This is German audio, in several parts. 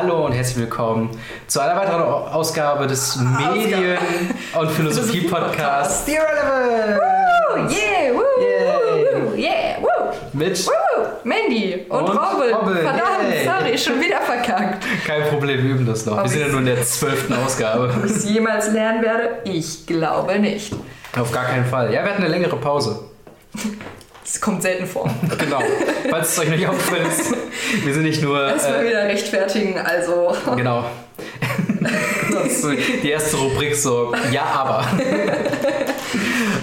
Hallo und herzlich willkommen zu einer weiteren Ausgabe des Medien- und Philosophie-Podcasts The Irrelevant! Woo, yeah, woo, Yay. woo, yeah, woo, mit woo. Mandy und, Und Robin. Robin, Verdammt, yay. sorry, schon wieder verkackt. kein Problem, wir üben das noch. Wir Ob sind ja nur in der zwölften Ausgabe. Ob ich es jemals lernen werde? Ich glaube nicht. Auf gar keinen Fall. Ja, wir hatten eine längere Pause. Das kommt selten vor. Genau. Falls es euch nicht aufgefallen ist, wir sind nicht nur. Erstmal Äh, wieder rechtfertigen, also. genau. Das ist die erste Rubrik so, ja, aber.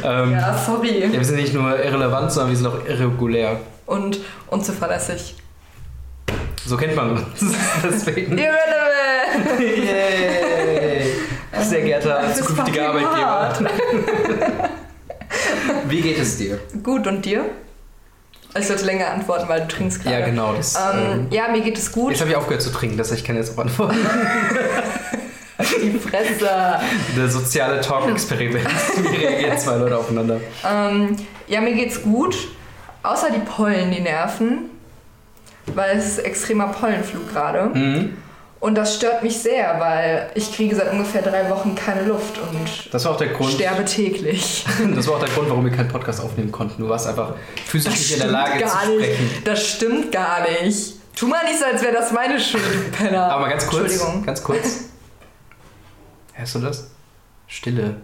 ähm, ja. Ja, sorry. wir sind nicht nur irrelevant, sondern wir sind auch irregulär. Und unzuverlässig. So kennt man uns. Deswegen. Irrelevant! Yay! Sehr geehrter zukünftiger Arbeitgeber. Wie geht es dir? Gut, und dir? Ich sollte länger antworten, weil du trinkst gerade. Ja, genau. Das, Ähm, ähm, ja, mir geht es gut. jetzt habe ich aufgehört zu trinken, das heißt, ich kann jetzt auch antworten. Die Fresse. Der soziale Talk-Experiment. Wie reagieren zwei Leute aufeinander? Ähm, ja, mir geht's gut. Außer die Pollen, die nerven. Weil es ist extremer Pollenflug gerade. Mhm. Und das stört mich sehr, weil ich kriege seit ungefähr drei Wochen keine Luft und Das war auch der Grund. sterbe täglich. Das war auch der Grund, warum wir keinen Podcast aufnehmen konnten. Du warst einfach physisch nicht in der Lage gar zu sprechen. nicht. Das stimmt gar nicht. Tu mal nicht so, als wäre das meine Schuld, Penner. Aber ganz kurz, Entschuldigung. ganz kurz. Hörst du das? Stille.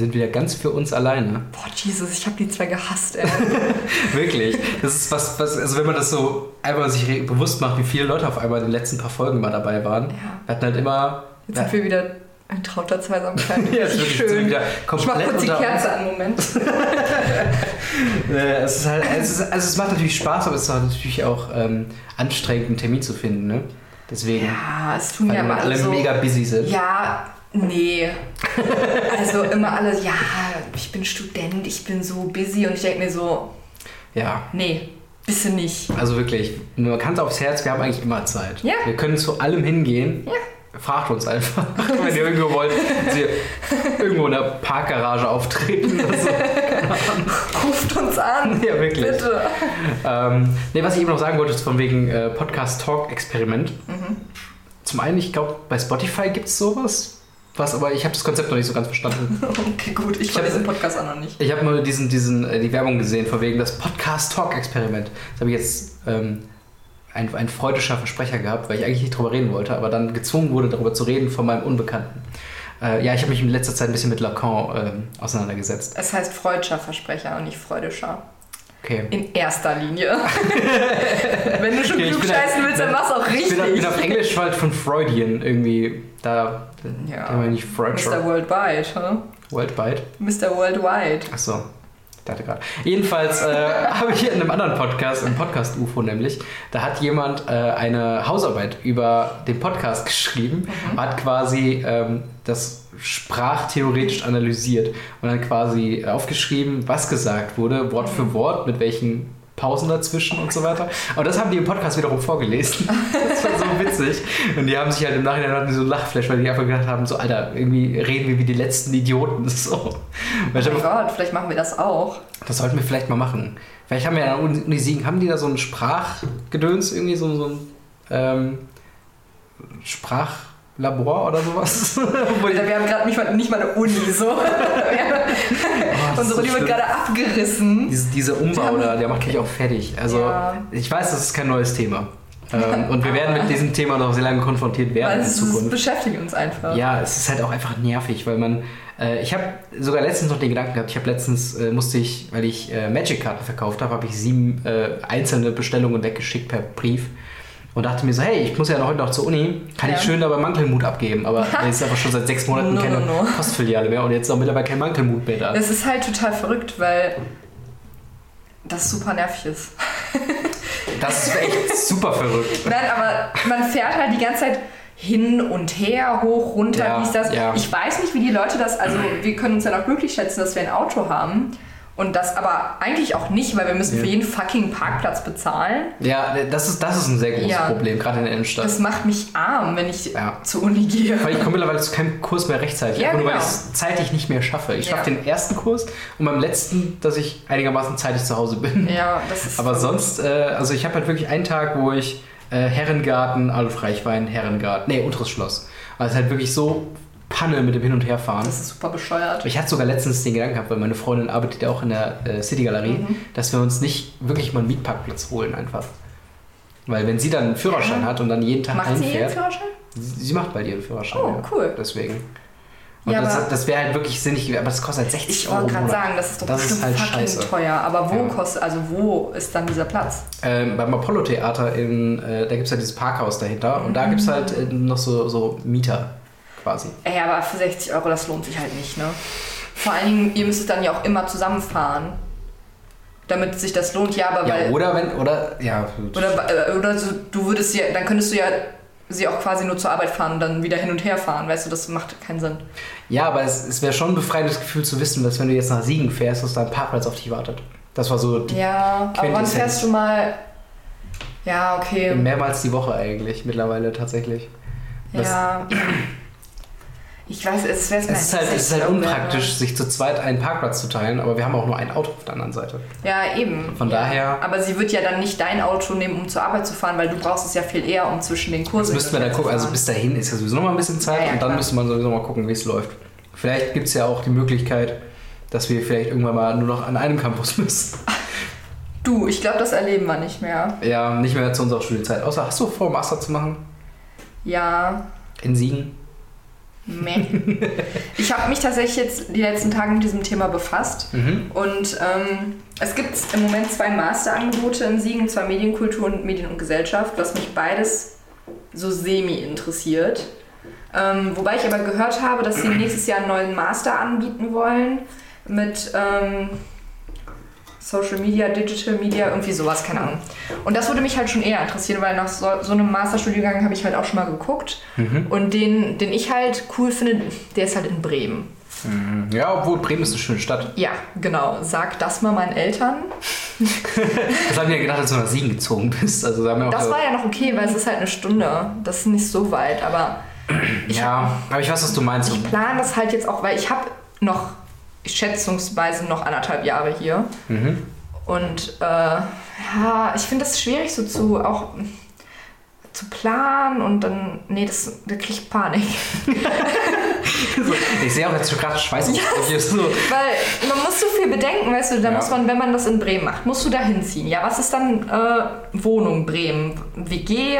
Wir sind wieder ganz für uns alleine. Boah, Jesus, ich habe die zwei gehasst, ey. Wirklich. Das ist was, was, also wenn man das so einmal sich bewusst macht, wie viele Leute auf einmal in den letzten paar Folgen mal dabei waren. Ja. Wir hatten halt immer. Jetzt sind wir wieder ein trauter Zweisamkeit. Ja, ist wirklich schön. wieder Ich mach komplett kurz die Kerze an, Moment. Äh, es ist halt, es ist, also es macht natürlich Spaß, aber es ist natürlich auch ähm, anstrengend, einen Termin zu finden, ne? Deswegen, Ja, es tun ja alle so. mega busy sind. Ja, nee. Also immer alle, ja, ich bin Student, ich bin so busy und ich denke mir so, Ja. nee, bist du nicht. Also wirklich, nur Hand aufs Herz, wir haben eigentlich immer Zeit. Ja. Wir können zu allem hingehen. Ja. Fragt uns einfach, wenn ihr irgendwo wollt, irgendwo in der Parkgarage auftreten oder so. Ruft uns an. Ja, wirklich. Bitte. Ähm, nee, was ich eben noch sagen wollte, ist von wegen äh, Podcast-Talk-Experiment. Mhm. Zum einen, ich glaube, bei Spotify gibt es sowas. Was, aber ich habe das Konzept noch nicht so ganz verstanden. Okay, gut, ich Ich kenne hab- diesen Podcast auch noch nicht. Ich habe nur diesen, diesen, äh, die Werbung gesehen, von wegen das Podcast-Talk-Experiment. Das habe ich jetzt ähm, ein, ein freudischer Versprecher gehabt, weil ich eigentlich nicht drüber reden wollte, aber dann gezwungen wurde, darüber zu reden von meinem Unbekannten. Äh, ja, ich habe mich in letzter Zeit ein bisschen mit Lacan ähm, auseinandergesetzt. Es heißt freudscher Versprecher und nicht freudischer. Okay. In erster Linie. Wenn du schon Okay, ich klug bin scheißen willst, dann mach's auch Ich richtig. bin, auf- bin auf Englisch halt von Freudian irgendwie. Da Ja. kann man nicht Freud Mr. Worldwide, hä? Worldwide. Mr. Worldwide. Achso, ich dachte gerade. Jedenfalls äh, habe ich in einem anderen Podcast, im Podcast UFO nämlich, da hat jemand äh, eine Hausarbeit über den Podcast geschrieben, hat quasi ähm, das sprachtheoretisch analysiert und dann quasi aufgeschrieben, was gesagt wurde, Wort für Wort, mit welchen Pausen dazwischen und so weiter. Und das haben die im Podcast wiederum vorgelesen. Das war so witzig. Und die haben sich halt im Nachhinein hatten so ein Lachflash, weil die einfach gedacht haben, so Alter, irgendwie reden wir wie die letzten Idioten. So. Weil Oh mein Gott, vielleicht machen wir das auch. das sollten wir vielleicht mal machen. Vielleicht haben wir ja an der Uni Siegen, haben die da so ein Sprachgedöns, irgendwie so, so ein ähm, Sprachlabor oder sowas? Alter, wir haben gerade nicht mal, nicht mal eine Uni, so. Oh, ist Unsere so Uni wird gerade abgerissen. Diese, dieser Umbau da, der macht mich auch fertig. Also Ja. ich weiß, das ist kein neues Thema. Ähm, und wir werden mit diesem Thema noch sehr lange konfrontiert werden Weil in es, es Zukunft. beschäftigt uns einfach. Ja, es ist halt auch einfach nervig, weil man. Äh, ich habe sogar letztens noch den Gedanken gehabt. Ich habe letztens äh, musste ich, weil ich äh, Magic-Karten verkauft habe, habe ich sieben äh, einzelne Bestellungen weggeschickt per Brief und dachte mir so, hey, ich muss ja noch heute noch zur Uni, kann Ja. ich schön da bei Mankelmut abgeben. Aber jetzt ist aber schon seit sechs Monaten No, keine no, no. Postfiliale mehr und jetzt ist auch mittlerweile kein Mankelmut mehr da. Es ist halt total verrückt, weil das super nervig ist. Das ist echt super verrückt. Nein, aber man fährt halt die ganze Zeit hin und her, hoch, runter, Ja, dies, das. ja. Ich weiß nicht, wie die Leute das, also wir können uns ja noch glücklich schätzen, dass wir ein Auto haben. Und das aber eigentlich auch nicht, weil wir müssen Ja. für jeden fucking Parkplatz bezahlen. Ja, das ist, das ist ein sehr großes Ja. Problem, gerade in der Innenstadt. Das macht mich arm, wenn ich Ja. zur Uni gehe. Weil ich komme mittlerweile zu keinem Kurs mehr rechtzeitig. Ja, nur weil ich genau. es zeitlich nicht mehr schaffe. Ich schaffe den ersten Kurs und beim letzten, dass ich einigermaßen zeitig zu Hause bin. Ja, das ist. Aber sonst, äh, also ich habe halt wirklich einen Tag, wo ich äh, Herrengarten, Adolf Reichwein, Herrengarten, nee, unteres Schloss. Es halt wirklich so Panne mit dem Hin- und Herfahren. Das ist super bescheuert. Ich hatte sogar letztens den Gedanken gehabt, weil meine Freundin arbeitet ja auch in der äh, City-Galerie, Mhm. dass wir uns nicht wirklich mal einen Mietparkplatz holen einfach. Weil wenn sie dann einen Führerschein Ja. hat und dann jeden Tag Macht sie ihren einfährt, Führerschein? sie, sie macht bald ihren Führerschein. Oh, ja. cool. Deswegen. Und Ja, das, das wäre halt wirklich sinnig, aber das kostet halt 60 Ich Euro. wollte im gerade sagen, das ist doch Das ist halt fucking scheiße. teuer. Aber wo Ja. kostet, also wo ist dann dieser Platz? Ähm, beim Apollo-Theater, in, äh, da gibt es ja dieses Parkhaus dahinter und da gibt es halt äh, noch so, so Mieter quasi. Ey, aber für 60 Euro, das lohnt sich halt nicht, ne? Vor allen Dingen, ihr müsstet dann ja auch immer zusammenfahren. Damit sich das lohnt, ja, aber Ja, weil. oder wenn, oder, ja, Oder, äh, oder so, du würdest ja, dann könntest du ja sie auch quasi nur zur Arbeit fahren und dann wieder hin und her fahren, weißt du, das macht keinen Sinn. ja aber es, es wäre schon ein befreiendes Gefühl zu wissen, dass wenn du jetzt nach Siegen fährst, dass da ein Parkplatz auf dich wartet. Das war so die, Ja, aber wann fährst du mal. Ja, okay. mehrmals die Woche eigentlich mittlerweile tatsächlich. Das- Ja. Ich weiß, es wäre Es ist halt, es ist halt unpraktisch, sich zu zweit einen Parkplatz zu teilen, aber wir haben auch nur ein Auto auf der anderen Seite. Ja, eben. Von ja. daher- Aber sie wird ja dann nicht dein Auto nehmen, um zur Arbeit zu fahren, weil du brauchst es ja viel eher, um zwischen den Kursen müssten wir dann zu gucken. Also bis dahin ist ja sowieso noch mal ein bisschen Zeit Ja, ja, und dann klar. müsste man sowieso mal gucken, wie es läuft. Vielleicht gibt es ja auch die Möglichkeit, dass wir vielleicht irgendwann mal nur noch an einem Campus müssen. Du, ich glaube, das erleben wir nicht mehr. Ja, nicht mehr zu unserer Studienzeit. Außer, hast du vor, Master zu machen? Ja, In Siegen? Ich habe mich tatsächlich jetzt die letzten Tage mit diesem Thema befasst. Mhm. Und ähm, es gibt im Moment zwei Masterangebote in Siegen, zwar Medienkultur und Medien und Gesellschaft, was mich beides so semi interessiert. Ähm, wobei ich aber gehört habe, dass sie nächstes Jahr einen neuen Master anbieten wollen mit ähm, Social Media, Digital Media, irgendwie sowas, keine Ahnung. Und das würde mich halt schon eher interessieren, weil nach so, so einem Masterstudiengang habe ich halt auch schon mal geguckt. Mhm. Und den, den ich halt cool finde, der ist halt in Bremen. Mhm. Ja, obwohl Bremen ist eine schöne Stadt. Ja, genau. Sag das mal meinen Eltern. Das haben wir ja gedacht, als du nach Siegen gezogen bist. Also da haben wir auch Das war ja noch okay, weil es ist halt eine Stunde. Das ist nicht so weit, aber ja, aber ich weiß, was du meinst. ich plane das halt jetzt auch, weil ich habe noch schätzungsweise noch anderthalb Jahre hier. Mhm. Und äh, ja, ich finde das schwierig so zu auch zu planen und dann, nee, das, da krieg ich Panik. Ich sehe auch jetzt schon gerade Schweiß. Ja. so. Weil man muss so viel bedenken, weißt du, da Ja. muss man, wenn man das in Bremen macht, musst du da hinziehen. Ja, was ist dann äh, Wohnung Bremen? WG?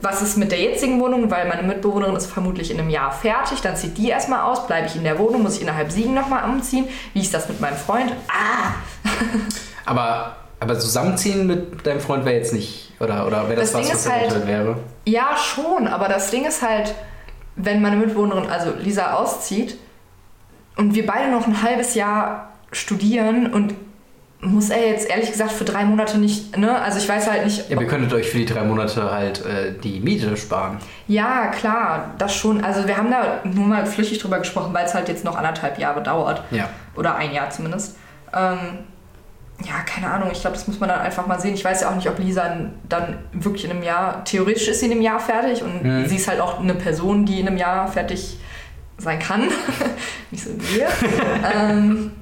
Was ist mit der jetzigen Wohnung? Weil meine Mitbewohnerin ist vermutlich in einem Jahr fertig, dann zieht die erstmal aus, bleibe ich in der Wohnung, muss ich innerhalb Siegen nochmal umziehen. Wie ist das mit meinem Freund? Ah! Aber, aber zusammenziehen mit deinem Freund wäre jetzt nicht. Oder, oder wäre das, Das was, was halt- wäre? Ja, schon, aber das Ding ist halt, wenn meine Mitbewohnerin, also Lisa, auszieht und wir beide noch ein halbes Jahr studieren und muss er jetzt ehrlich gesagt für drei Monate nicht, ne? Also ich weiß halt nicht. Ja, ihr könntet euch für die drei Monate halt äh, die Miete sparen. Ja, klar, das schon. Also wir haben da nur mal flüchtig drüber gesprochen, weil es halt jetzt noch anderthalb Jahre dauert. Ja. Oder ein Jahr zumindest. Ähm, ja, keine Ahnung. Ich glaube, das muss man dann einfach mal sehen. Ich weiß ja auch nicht, ob Lisa dann wirklich in einem Jahr, theoretisch ist sie in einem Jahr fertig und Mhm. sie ist halt auch eine Person, die in einem Jahr fertig sein kann. nicht so wie wir. ähm,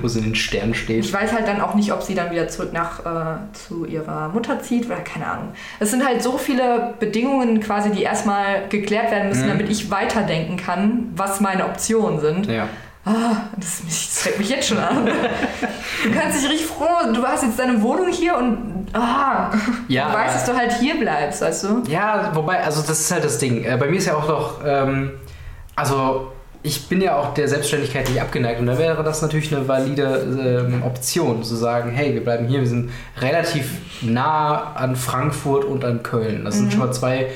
Wo es in den Sternen steht. ich weiß halt dann auch nicht, ob sie dann wieder zurück nach äh, zu ihrer Mutter zieht oder keine Ahnung. Es sind halt so viele Bedingungen quasi, die erstmal geklärt werden müssen, Mhm. damit ich weiterdenken kann, was meine Optionen sind. Ja. Ah, das, das mich jetzt schon an. Du kannst dich richtig froh, du hast jetzt deine Wohnung hier und ah, Ja, du weißt, dass du halt hier bleibst, weißt du? Ja, wobei, also das ist halt das Ding. Äh, bei mir ist ja auch noch, ähm, also ich bin ja auch der Selbstständigkeit nicht abgeneigt und da wäre das natürlich eine valide ähm, Option, zu sagen, hey, wir bleiben hier, wir sind relativ nah an Frankfurt und an Köln. Das sind schon mal zwei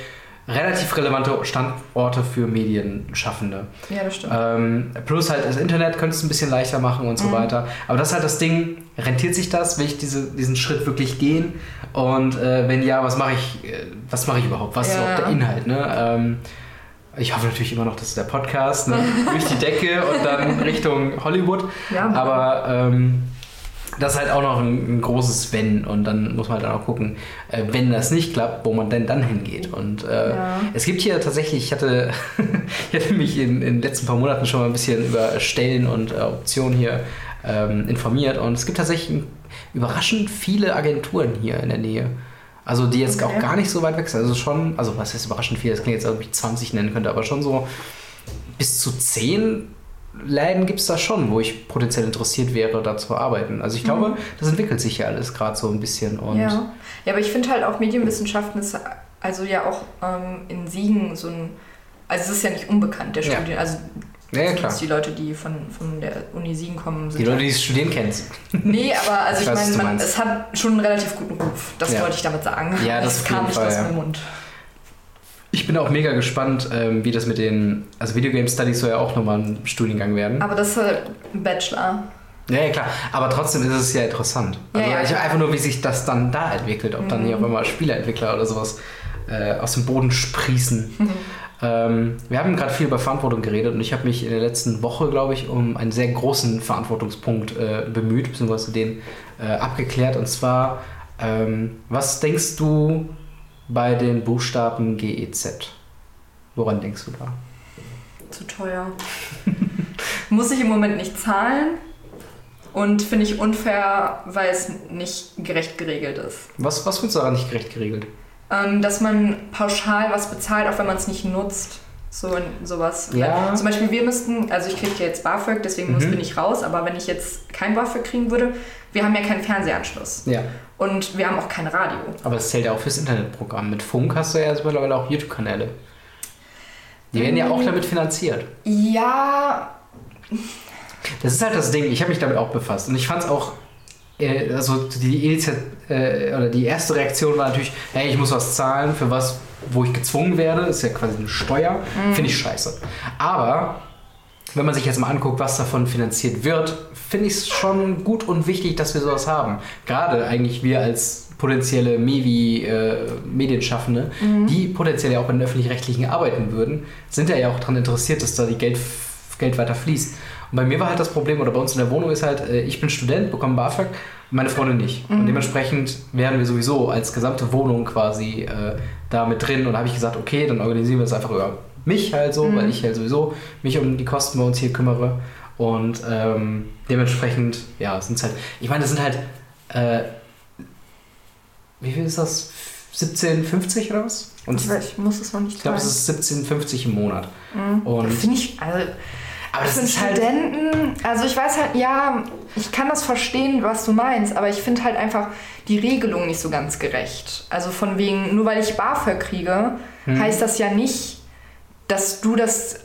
relativ relevante Standorte für Medienschaffende. Ja, das stimmt. Ähm, plus halt das Internet könnte es ein bisschen leichter machen und so Mhm. weiter. Aber das ist halt das Ding, rentiert sich das? Will ich diese, diesen Schritt wirklich gehen? Und äh, wenn ja, was mache ich, äh, was mache ich überhaupt? Was ist Ja. auch der Inhalt? Ne? Ähm, ich hoffe natürlich immer noch, dass der Podcast ne? durch die Decke und dann Richtung Hollywood. Ja, Aber ähm, das ist halt auch noch ein, ein großes Wenn und dann muss man halt dann auch gucken, äh, wenn das nicht klappt, wo man denn dann hingeht. Und äh, Ja. es gibt hier tatsächlich, ich hatte, ich hatte mich in, in den letzten paar Monaten schon mal ein bisschen über Stellen und äh, Optionen hier ähm, informiert und es gibt tatsächlich überraschend viele Agenturen hier in der Nähe. Also die jetzt Okay. auch gar nicht so weit weg sind. Also schon, also was ist überraschend viel, das klingt jetzt, ich 20 nennen könnte, aber schon so bis zu 10 Läden gibt es da schon, wo ich potenziell interessiert wäre, da zu arbeiten. Also ich glaube, das entwickelt sich ja alles gerade so ein bisschen. Und Mhm. ja. ja, aber ich finde halt auch Medienwissenschaften ist also ja auch ähm, in Siegen so ein, also es ist ja nicht unbekannt, der Ja. Studien, also ja, ja, klar. die Leute, die von, von der Uni Siegen kommen, sind Die Leute, ja- die es studieren, kennen es. Nee, aber also Ich ich, weiß, meine, man- es hat schon einen relativ guten Ruf. Das Ja. wollte ich damit sagen. Ja, das auf kam nicht Fall, aus ja. meinem Mund. Ich bin auch mega gespannt, ähm, wie das mit den, also Video Game Studies soll ja auch nochmal ein Studiengang werden. Aber das ist halt ein Bachelor. Ja, ja, klar. Aber trotzdem ist es ja interessant. Ja, Also ja, ich klar. einfach nur, wie sich das dann da entwickelt. Ob dann Mhm. hier auf einmal Spieleentwickler oder sowas äh, aus dem Boden sprießen. Ähm, wir haben gerade viel über Verantwortung geredet und ich habe mich in der letzten Woche, glaube ich, um einen sehr großen Verantwortungspunkt äh, bemüht, beziehungsweise den äh, abgeklärt. Und zwar, ähm, was denkst du bei den Buchstaben GEZ? Woran denkst du da? Zu teuer. Muss ich im Moment nicht zahlen. Und finde ich unfair, weil es nicht gerecht geregelt ist. Was, was findest du daran nicht gerecht geregelt? Ähm, dass man pauschal was bezahlt, auch wenn man es nicht nutzt. So sowas. Ja. Zum Beispiel, wir müssten, also ich kriege ja jetzt BAföG, deswegen muss, Mhm. bin ich raus, aber wenn ich jetzt kein BAföG kriegen würde, wir haben ja keinen Fernsehanschluss. Ja. Und wir haben auch kein Radio. Aber das zählt ja auch fürs Internetprogramm. Mit Funk hast du ja jetzt mittlerweile auch YouTube-Kanäle. Die werden ja auch damit finanziert. Ja, Das ist halt das Ding. Ich habe mich damit auch befasst. Und ich fand es auch. Äh, also die, Initiat äh, oder die erste Reaktion war natürlich, hey, ich muss was zahlen für was, wo ich gezwungen werde. Ist ja quasi eine Steuer. Finde ich scheiße. Aber wenn man sich jetzt mal anguckt, was davon finanziert wird, finde ich es schon gut und wichtig, dass wir sowas haben. Gerade eigentlich wir als potenzielle Mevi-Medienschaffende, die potenziell ja auch in den öffentlich-rechtlichen arbeiten würden, sind ja auch daran interessiert, dass da die Geld, Geld weiter fließt. Und bei mir war halt das Problem, oder bei uns in der Wohnung ist halt, äh, ich bin Student, bekomme BAföG, meine Freundin nicht. Und dementsprechend wären wir sowieso als gesamte Wohnung quasi äh, da mit drin. Und da habe ich gesagt, okay, dann organisieren wir das einfach über mich halt so, weil ich halt sowieso mich um die Kosten bei uns hier kümmere. Und ähm, dementsprechend, ja, sind es halt, ich meine, das sind halt, äh, wie viel ist das? 17,50 oder was? Und ich, weiß, ich muss es noch nicht ich glaube, es ist 17,50 im Monat. Mhm. Und, Finde ich, also aber das für einen ist halt, Studenten, also ich weiß halt, ja, ich kann das verstehen, was du meinst, aber ich finde halt einfach die Regelung nicht so ganz gerecht. Also von wegen, nur weil ich BAföG kriege, Hm. heißt das ja nicht, dass du das,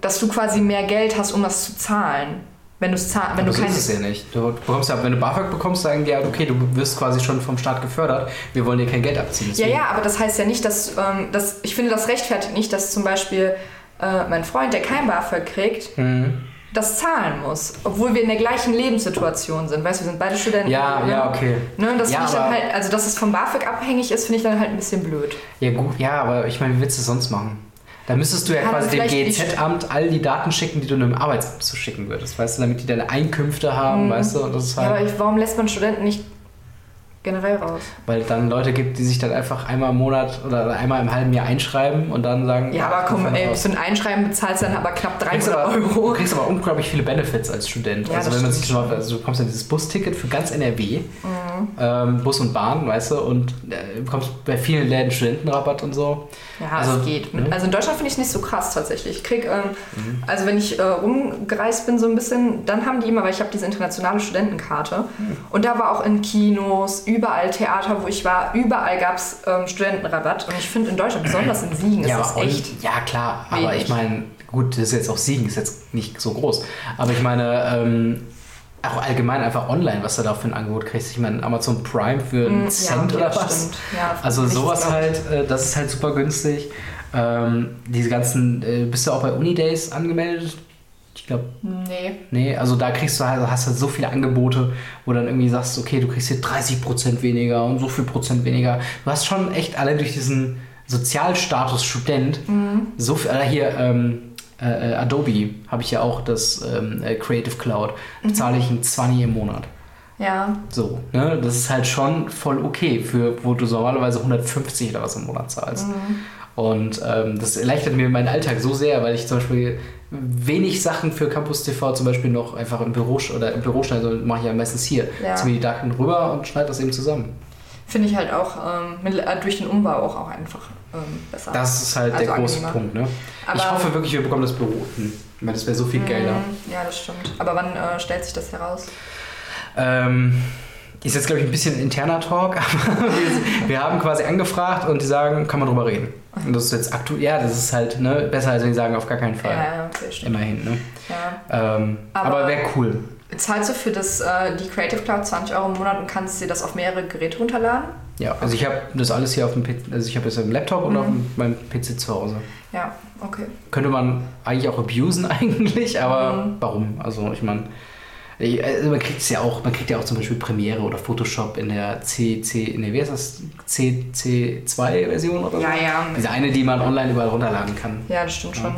dass du quasi mehr Geld hast, um das zu zahlen. Wenn, zahl wenn du so keine ist es ja nicht. Du bekommst ja, wenn du BAföG bekommst, sagen die ja, okay, du wirst quasi schon vom Staat gefördert, wir wollen dir kein Geld abziehen. Ja, Deswegen- ja, aber das heißt ja nicht, dass, ähm, dass ich finde, das rechtfertigt nicht, dass zum Beispiel äh, mein Freund, der kein BAföG kriegt, Mhm. das zahlen muss, obwohl wir in der gleichen Lebenssituation sind. Weißt du, wir sind beide Studenten. Ja, ne? ja, okay. Ne, und das Ja, dann halt, also dass es vom BAföG abhängig ist, finde ich dann halt ein bisschen blöd. Ja, gut, ja, aber ich meine, wie willst du es sonst machen? Da müsstest du ja Ja, quasi dem. GEZ-Amt all die Daten schicken, die du einem Arbeitsamt zu schicken würdest, weißt du, damit die deine Einkünfte haben, Mhm. weißt du, und das ist Ja, halt, aber ich, warum lässt man Studenten nicht generell raus? weil dann Leute gibt, die sich dann einfach einmal im Monat oder einmal im halben Jahr einschreiben und dann sagen, Ja, aber komm, ey, für ein Einschreiben bezahlst du dann aber knapp Du kriegst 300 aber, Euro. du kriegst aber unglaublich viele Benefits als Student. Ja, also wenn man sich mal, also du bekommst ja dieses Busticket für ganz NRW, Mhm. Ähm, Bus und Bahn, weißt du, und äh, bekommst bei vielen Läden Studentenrabatt und so. Ja, Also, es geht. ne? Also in Deutschland finde ich es nicht so krass tatsächlich. Ich krieg, ähm, Mhm. also wenn ich äh, rumgereist bin so ein bisschen, dann haben die immer, weil ich habe diese internationale Studentenkarte Mhm. und da war auch in Kinos, überall Theater, wo ich war, überall gab es ähm, Studentenrabatt und ich finde in Deutschland, besonders in Siegen, ist ja, das aber und- echt ja, klar, aber wenig. ich meine, gut, das ist jetzt auch Siegen, ist jetzt nicht so groß. Aber ich meine, ähm, auch allgemein einfach online, was du da für ein Angebot kriegst. Ich meine, Amazon Prime für einen Mm, Cent ja, oder was? Ja, Also sowas halt, äh, das ist halt super günstig. Ähm, diese ganzen, äh, bist du auch bei Unidays angemeldet? Ich glaube, Nee. nee, also da kriegst du halt, hast halt so viele Angebote, wo dann irgendwie sagst, okay, du kriegst hier 30% weniger und so viel Prozent weniger. Du hast schon echt allein durch diesen Sozialstatus Student so viel, oder hier ähm, äh, äh, Adobe habe ich ja auch das ähm, äh, Creative Cloud, bezahle ich ein 20 im Monat. Ja. So, ne? Das ist halt schon voll okay, für wo du normalerweise 150 oder was im Monat zahlst. Und ähm, das erleichtert mir meinen Alltag so sehr, weil ich zum Beispiel wenig Sachen für Campus TV zum Beispiel noch einfach im Büro oder im Büro schneide, sondern mache ich ja meistens hier. Ja. Ziehe mir die Daten rüber und schneide das eben zusammen. Finde ich halt auch ähm, äh, durch den Umbau auch, auch einfach ähm, besser. Das ist halt Also der große angenehmer. Punkt, ne? ich Aber- hoffe wirklich, wir bekommen das Büro. Hm. Ich meine, das wäre so viel geiler. Mm, Ja, das stimmt. Aber wann äh, stellt sich das heraus? Ähm, ist jetzt, glaube ich, ein bisschen ein interner Talk, aber wir, wir haben quasi angefragt und die sagen, kann man drüber reden. Und das ist jetzt aktuell, ja, das ist halt ne, besser, als wenn die sagen, auf gar keinen Fall. Ja, ja, okay, stimmt. Immerhin, ne? Ja. Ähm, aber Aber- wäre cool. Zahlst du für das, äh, die Creative Cloud 20 Euro im Monat und kannst dir das auf mehrere Geräte runterladen? Ja, also ich habe das alles hier auf dem PC, also ich habe es im Laptop und Mhm. auf meinem PC zu Hause. Ja, okay. Könnte man eigentlich auch abusen eigentlich, aber Mhm. warum? Also ich meine, also man kriegt es ja auch, man kriegt ja auch zum Beispiel Premiere oder Photoshop in der CC, ne, wie heißt das? CC2-Version oder so? Ja, ja. Diese eine, die man online überall runterladen kann. Ja, das stimmt Ja. schon.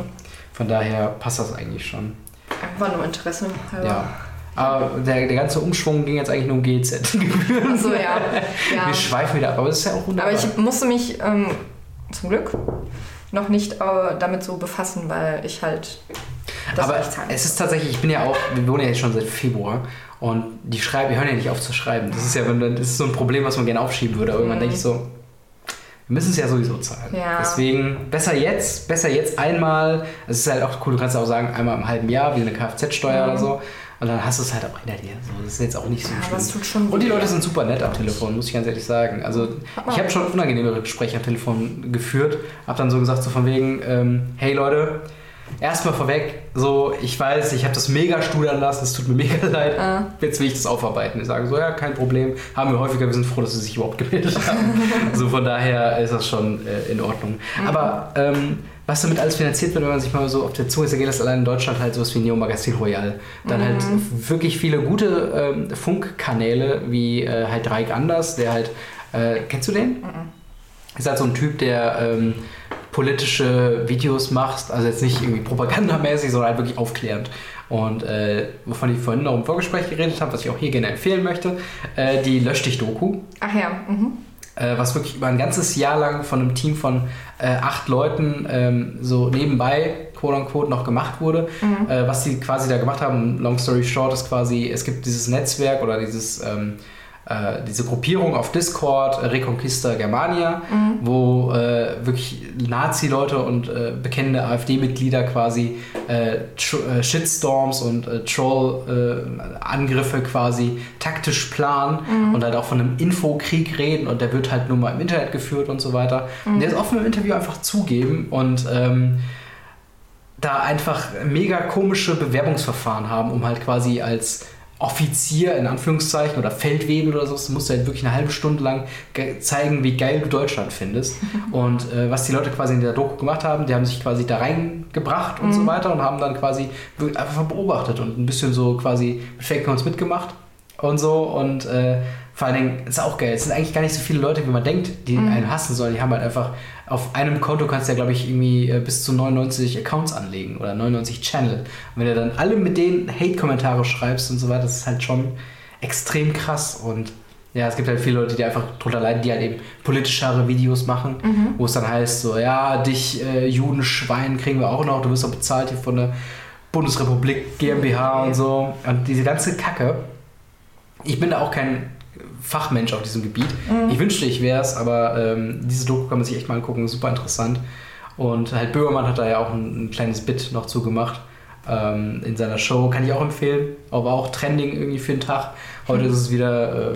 Von daher passt das eigentlich schon. Einfach nur Interesse. halber. Ja. Aber der, der ganze Umschwung ging jetzt eigentlich nur um GZ. Ach so, ja. ja. Wir schweifen wieder ab, aber es ist ja auch wunderbar. Aber ich musste mich ähm, zum Glück noch nicht äh, damit so befassen, weil ich halt das aber es ist tatsächlich, ich bin ja auch, wir wohnen ja jetzt schon seit Februar und die schreiben, die hören ja nicht auf zu schreiben. Das ist ja, das ist so ein Problem, was man gerne aufschieben würde. Aber irgendwann Mhm. denke ich so, wir müssen es ja sowieso zahlen. Ja. Deswegen besser jetzt, besser jetzt einmal. Es ist halt auch cool, du kannst auch sagen, einmal im halben Jahr, wie eine Kfz-Steuer Mhm. oder so. Und dann hast du es halt auch hinter dir. So, das ist jetzt auch nicht so Ja, aber schlimm. es tut schon Und die. Leute sind super nett am Telefon, muss ich ganz ehrlich sagen. Also ich habe schon unangenehmere Gespräche am Telefon geführt, habe dann so gesagt, so von wegen, ähm, hey Leute, erstmal vorweg, so, ich weiß, ich habe das mega studern lassen, es tut mir mega leid, Ah. jetzt will ich das aufarbeiten. Die sagen so, ja, kein Problem, haben wir häufiger, wir sind froh, dass sie sich überhaupt gemeldet haben. so von daher ist das schon äh, in Ordnung. Aber ähm, was damit alles finanziert wird, wenn man sich mal so auf der Zunge zergehen lässt, allein in Deutschland halt sowas wie Neo Magazin Royal. Dann halt wirklich viele gute ähm, Funkkanäle, wie äh, halt Dreieck Anders, der halt, äh, kennst du den? Ist halt so ein Typ, der ähm, politische Videos macht, also jetzt nicht irgendwie propagandamäßig, sondern halt wirklich aufklärend. Und äh, wovon ich vorhin noch im Vorgespräch geredet habe, was ich auch hier gerne empfehlen möchte, äh, die Lösch dich Doku Ach ja, mhm. Äh, was wirklich über ein ganzes Jahr lang von einem Team von äh, acht Leuten ähm, so nebenbei, quote unquote, noch gemacht wurde. Äh, was die quasi da gemacht haben, long story short, ist quasi, es gibt dieses Netzwerk oder dieses, ähm, äh, diese Gruppierung auf Discord, Reconquista Germania, wo äh, wirklich Nazi-Leute und äh, bekennende AfD-Mitglieder quasi äh, äh, Shitstorms und Troll-Angriffe quasi taktisch planen und halt auch von einem Infokrieg reden und der wird halt nur mal im Internet geführt und so weiter. Und der ist offen im Interview einfach zugeben und ähm, da einfach mega komische Bewerbungsverfahren haben, um halt quasi als Offizier in Anführungszeichen oder Feldwebel oder so, das musst du halt wirklich eine halbe Stunde lang ge- zeigen, wie geil du Deutschland findest. Und äh, was die Leute quasi in der Doku gemacht haben, die haben sich quasi da reingebracht und so weiter und haben dann quasi einfach beobachtet und ein bisschen so quasi mit Fake Accounts mitgemacht und so und äh, vor allen Dingen ist auch geil. Es sind eigentlich gar nicht so viele Leute, wie man denkt, die einen hassen sollen. Die haben halt einfach auf einem Konto kannst du ja, glaube ich, irgendwie äh, bis zu 99 Accounts anlegen oder 99 Channel. Und wenn du dann alle mit denen Hate-Kommentare schreibst und so weiter, das ist halt schon extrem krass. Und ja, es gibt halt viele Leute, die einfach drunter leiden, die halt eben politischere Videos machen, wo es dann heißt so, ja, dich äh, Judenschwein kriegen wir auch noch, du wirst doch bezahlt hier von der Bundesrepublik GmbH und so. Und diese ganze Kacke. Ich bin da auch kein Fachmensch auf diesem Gebiet. Ich wünschte, ich wäre es, aber ähm, diese Doku kann man sich echt mal angucken, super interessant. Und halt Böhmermann hat da ja auch ein, ein kleines Bit noch zugemacht ähm, in seiner Show, kann ich auch empfehlen. Aber auch Trending irgendwie für den Tag. Heute ist es wieder äh,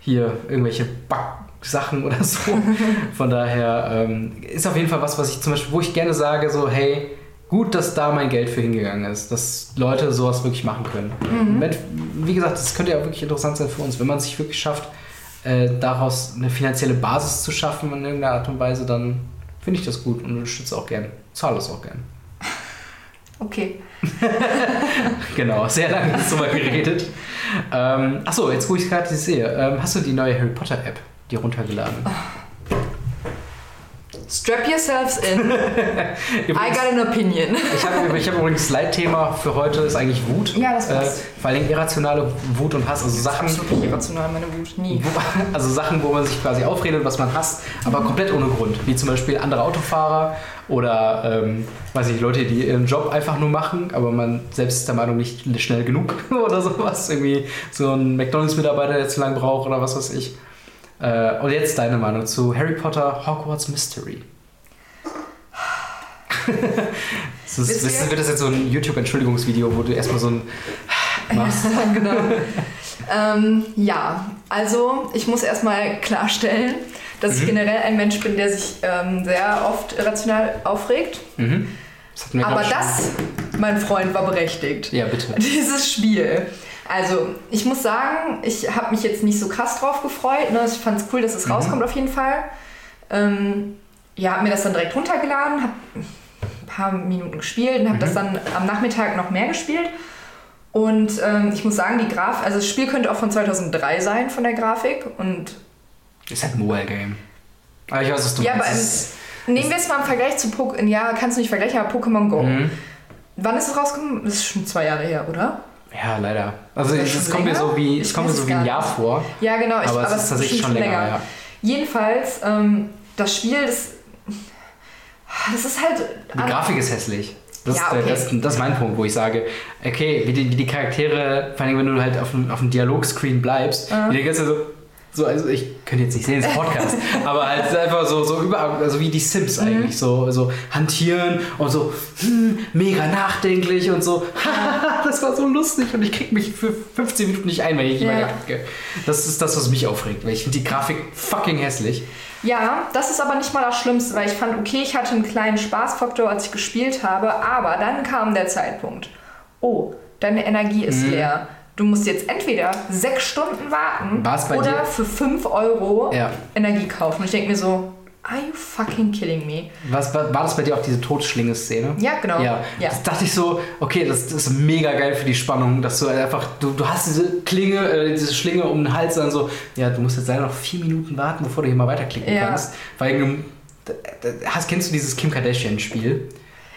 hier irgendwelche Backsachen oder so. Von daher ähm, ist auf jeden Fall was, was ich zum Beispiel, wo ich gerne sage, so hey, gut, dass da mein Geld für hingegangen ist, dass Leute sowas wirklich machen können. Wenn, wie gesagt, das könnte ja wirklich interessant sein für uns, wenn man sich wirklich schafft, äh, daraus eine finanzielle Basis zu schaffen in irgendeiner Art und Weise, dann finde ich das gut und unterstütze auch gern. Zahle es auch gern. Okay. Genau, sehr lange jetzt drüber geredet. Ähm, achso, jetzt wo ich gerade sie sehe, ähm, hast du die neue Harry Potter App, die runtergeladen? Strap yourselves in. I Übrigens, got an opinion. ich habe ich hab übrigens Leitthema für heute ist eigentlich Wut. Ja, das Äh, passt. vor allem irrationale Wut und Hass, also Sachen, Absolut nicht irrational, meine Wut. Nie. wo, also Sachen, wo man sich quasi aufredet, was man hasst, aber komplett ohne Grund. Wie zum Beispiel andere Autofahrer oder, ähm, weiß ich, Leute, die ihren Job einfach nur machen, aber man selbst ist der Meinung nicht schnell genug oder sowas. Irgendwie so ein McDonalds-Mitarbeiter, der zu lange braucht oder was weiß ich. Äh, und jetzt deine Meinung zu Harry Potter Hogwarts Mystery. das ist, das, wird das jetzt so ein YouTube-Entschuldigungsvideo, wo du erstmal so ein machst? genau. ähm, ja, also ich muss erstmal klarstellen, dass mhm. ich generell ein Mensch bin, der sich ähm, sehr oft irrational aufregt. Mhm. Das Aber das, mein Freund, war berechtigt. Ja, bitte. Dieses Spiel. Also, ich muss sagen, ich habe mich jetzt nicht so krass drauf gefreut. Ne? Ich fand es cool, dass es mhm. rauskommt auf jeden Fall. Ähm, ja, habe mir das dann direkt runtergeladen, habe ein paar Minuten gespielt und habe mhm. das dann am Nachmittag noch mehr gespielt. Und ähm, ich muss sagen, die Grafik, also das Spiel könnte auch von 2003 sein von der Grafik und ist halt ein Mobile-Game. Aber ich weiß, was du ja, meinst. Aber nehmen wir es mal im Vergleich zu Pokémon. Ja, kannst du nicht vergleichen, aber Pokémon Go. Mhm. Wann ist es rausgekommen? Das ist schon zwei Jahre her, oder? Ja, leider. Also es kommt mir so wie, es kommt mir so wie ein Jahr vor. Ja, genau. Ich, aber, aber, es ist tatsächlich schon länger. länger. Ja. Jedenfalls, ähm, das Spiel, das, das ist halt... Die Grafik ist hässlich. Das, ja, okay. ist, das, das, ist mein Punkt, wo ich sage, okay, wie die, wie die Charaktere, vor allem wenn du halt auf dem, auf dem Dialogscreen bleibst, uh wie die ganze so, so, also ich könnte jetzt nicht sehen, es ist Podcast, aber halt einfach so, so überall, also wie die Sims mhm. eigentlich, so, so hantieren und so hm, mega nachdenklich und so, das war so lustig und ich krieg mich für 15 Minuten nicht ein, wenn ich jemanden ja. klicke. Das ist das, was mich aufregt, weil ich finde die Grafik fucking hässlich. Ja, das ist aber nicht mal das Schlimmste, weil ich fand, okay, ich hatte einen kleinen Spaßfaktor, als ich gespielt habe, aber dann kam der Zeitpunkt. Oh, deine Energie ist mhm. leer Du musst jetzt entweder sechs Stunden warten oder dir? für 5 Euro ja. Energie kaufen. Und ich denke mir so, Are you fucking kidding me? Was, war, war das bei dir auch diese Totschlinge-Szene? Ja, genau. Ja. ja. Das dachte ich so, okay, das, das, ist mega geil für die Spannung, dass du einfach, du, du hast diese Klinge, äh, diese Schlinge um den Hals dann so, ja, du musst jetzt leider noch vier Minuten warten, bevor du hier mal weiterklicken ja. kannst. Weil du, hast, kennst du dieses Kim Kardashian-Spiel?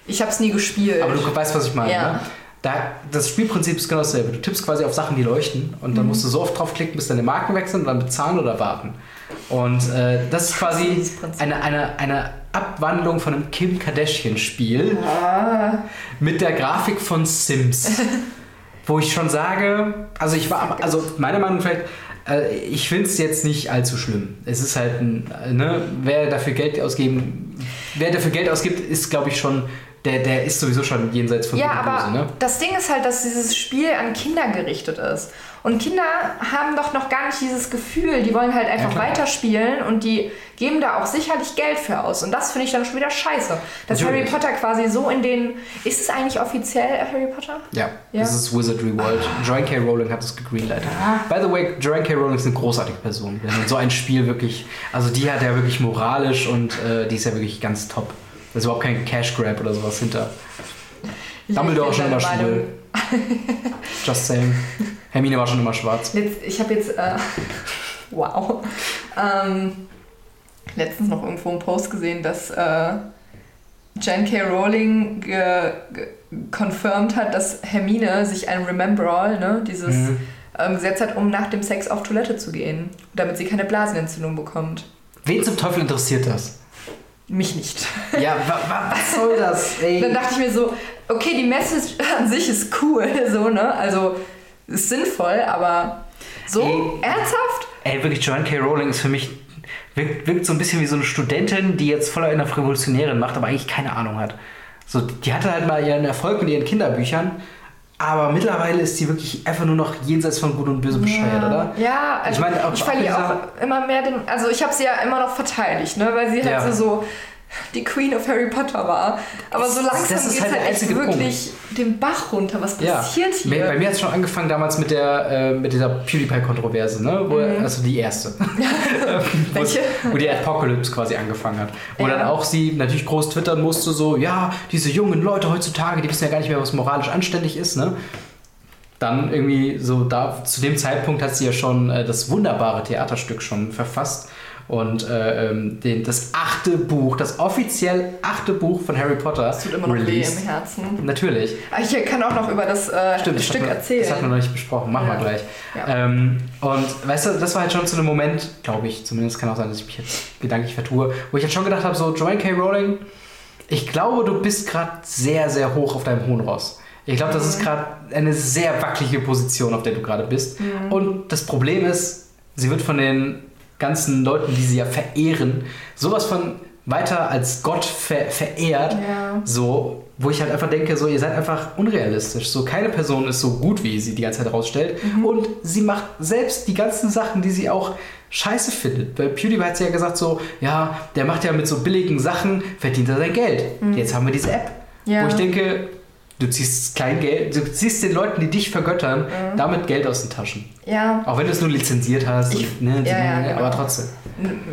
Ich habe es nie gespielt. Aber du weißt, was ich meine, ja. ne? Da, das Spielprinzip ist genau dasselbe. Du tippst quasi auf Sachen, die leuchten und dann mhm. musst du so oft draufklicken, bis deine Marken wechseln und dann bezahlen oder warten. Und äh, das ist quasi eine, eine, eine Abwandlung von einem Kim Kardashian-Spiel ah. mit der Grafik von Sims. wo ich schon sage, also ich war, also meine Meinung vielleicht, äh, ich finde es jetzt nicht allzu schlimm. Es ist halt ein, ne, wer dafür Geld ausgeben, wer dafür Geld ausgibt, ist glaube ich schon der, der ist sowieso schon jenseits von Ja, aber ne? das Ding ist halt, dass dieses Spiel an Kinder gerichtet ist. Und Kinder haben doch noch gar nicht dieses Gefühl, die wollen halt einfach ja, weiterspielen und die geben da auch sicherlich Geld für aus. Und das finde ich dann schon wieder scheiße. Dass Natürlich. Harry Potter quasi so in den. Ist es eigentlich offiziell Harry Potter? Ja, ja? das ist Wizardry World. Ah. Joanne K. Rowling hat es gegreenlightet. Ah. By the way, Joanne K. Rowling ist eine großartige Person. So ein Spiel wirklich. Also die hat ja wirklich moralisch und äh, die ist ja wirklich ganz top. Da ist überhaupt kein Cash Grab oder sowas hinter. Dumbledore auch schon immer schwul. Just saying. Hermine war schon immer schwarz. Jetzt, ich habe jetzt. Äh, wow. Ähm, letztens noch irgendwo einen Post gesehen, dass äh, Jan K. Rowling confirmed hat, dass Hermine sich ein Remember All, ne, dieses mhm. ähm, gesetzt hat, um nach dem Sex auf Toilette zu gehen, damit sie keine Blasenentzündung bekommt. Wen zum Teufel interessiert das? Mich nicht. Ja, wa, wa, was soll das? Ey? Dann dachte ich mir so, okay, die Message an sich ist cool, so, ne? Also ist sinnvoll, aber so ey, ernsthaft? Ey, wirklich, Joanne K. Rowling ist für mich wirkt, wirkt so ein bisschen wie so eine Studentin, die jetzt voller einer Revolutionärin macht, aber eigentlich keine Ahnung hat. So, die hatte halt mal ihren Erfolg mit ihren Kinderbüchern aber mittlerweile ist sie wirklich einfach nur noch jenseits von Gut und Böse bescheuert, ja. oder? Ja, also ich, meine, auch, ich verliere auch immer mehr den. Also ich habe sie ja immer noch verteidigt, ne? weil sie halt so die Queen of Harry Potter war. Aber so langsam geht es halt, halt echt wirklich Punkt. den Bach runter. Was passiert ja. hier? Bei mir hat es schon angefangen damals mit, der, äh, mit dieser PewDiePie-Kontroverse, ne? Wo, mhm. also die erste. Welche? Wo die Apocalypse quasi angefangen hat. Wo ja. dann auch sie natürlich groß twittern musste, so, ja, diese jungen Leute heutzutage, die wissen ja gar nicht mehr, was moralisch anständig ist, ne? Dann irgendwie so da, zu dem Zeitpunkt hat sie ja schon äh, das wunderbare Theaterstück schon verfasst und äh, ähm, den, das achte Buch, das offiziell achte Buch von Harry Potter. Das tut immer noch released. weh im Herzen. Natürlich. Ah, ich kann auch noch über das äh, Stimmt, Stück das erzählen. Das hat man noch nicht besprochen, machen ja. wir gleich. Ja. Ähm, und weißt du, das war halt schon zu einem Moment, glaube ich, zumindest kann auch sein, dass ich mich jetzt gedanklich vertue, wo ich halt schon gedacht habe, so Joanne K. Rowling, ich glaube, du bist gerade sehr, sehr hoch auf deinem hohen Ross. Ich glaube, das ist mhm. gerade eine sehr wackelige Position, auf der du gerade bist. Mhm. Und das Problem ist, sie wird von den ganzen Leuten, die sie ja verehren, sowas von weiter als Gott ver verehrt. Ja. So, wo ich halt einfach denke, so, ihr seid einfach unrealistisch. So, keine Person ist so gut, wie sie die ganze Zeit rausstellt. Mhm. Und sie macht selbst die ganzen Sachen, die sie auch scheiße findet. Bei PewDiePie hat sie ja gesagt, so, ja, der macht ja mit so billigen Sachen, verdient er sein Geld. Jetzt haben wir diese App. Mhm. Ja. Wo ich denke, du ziehst kein Geld, du ziehst den Leuten, die dich vergöttern, Mhm. damit Geld aus den Taschen. Ja, Auch wenn du es nur lizenziert hast, Ich- und, ne, ja, ja, aber genau. trotzdem.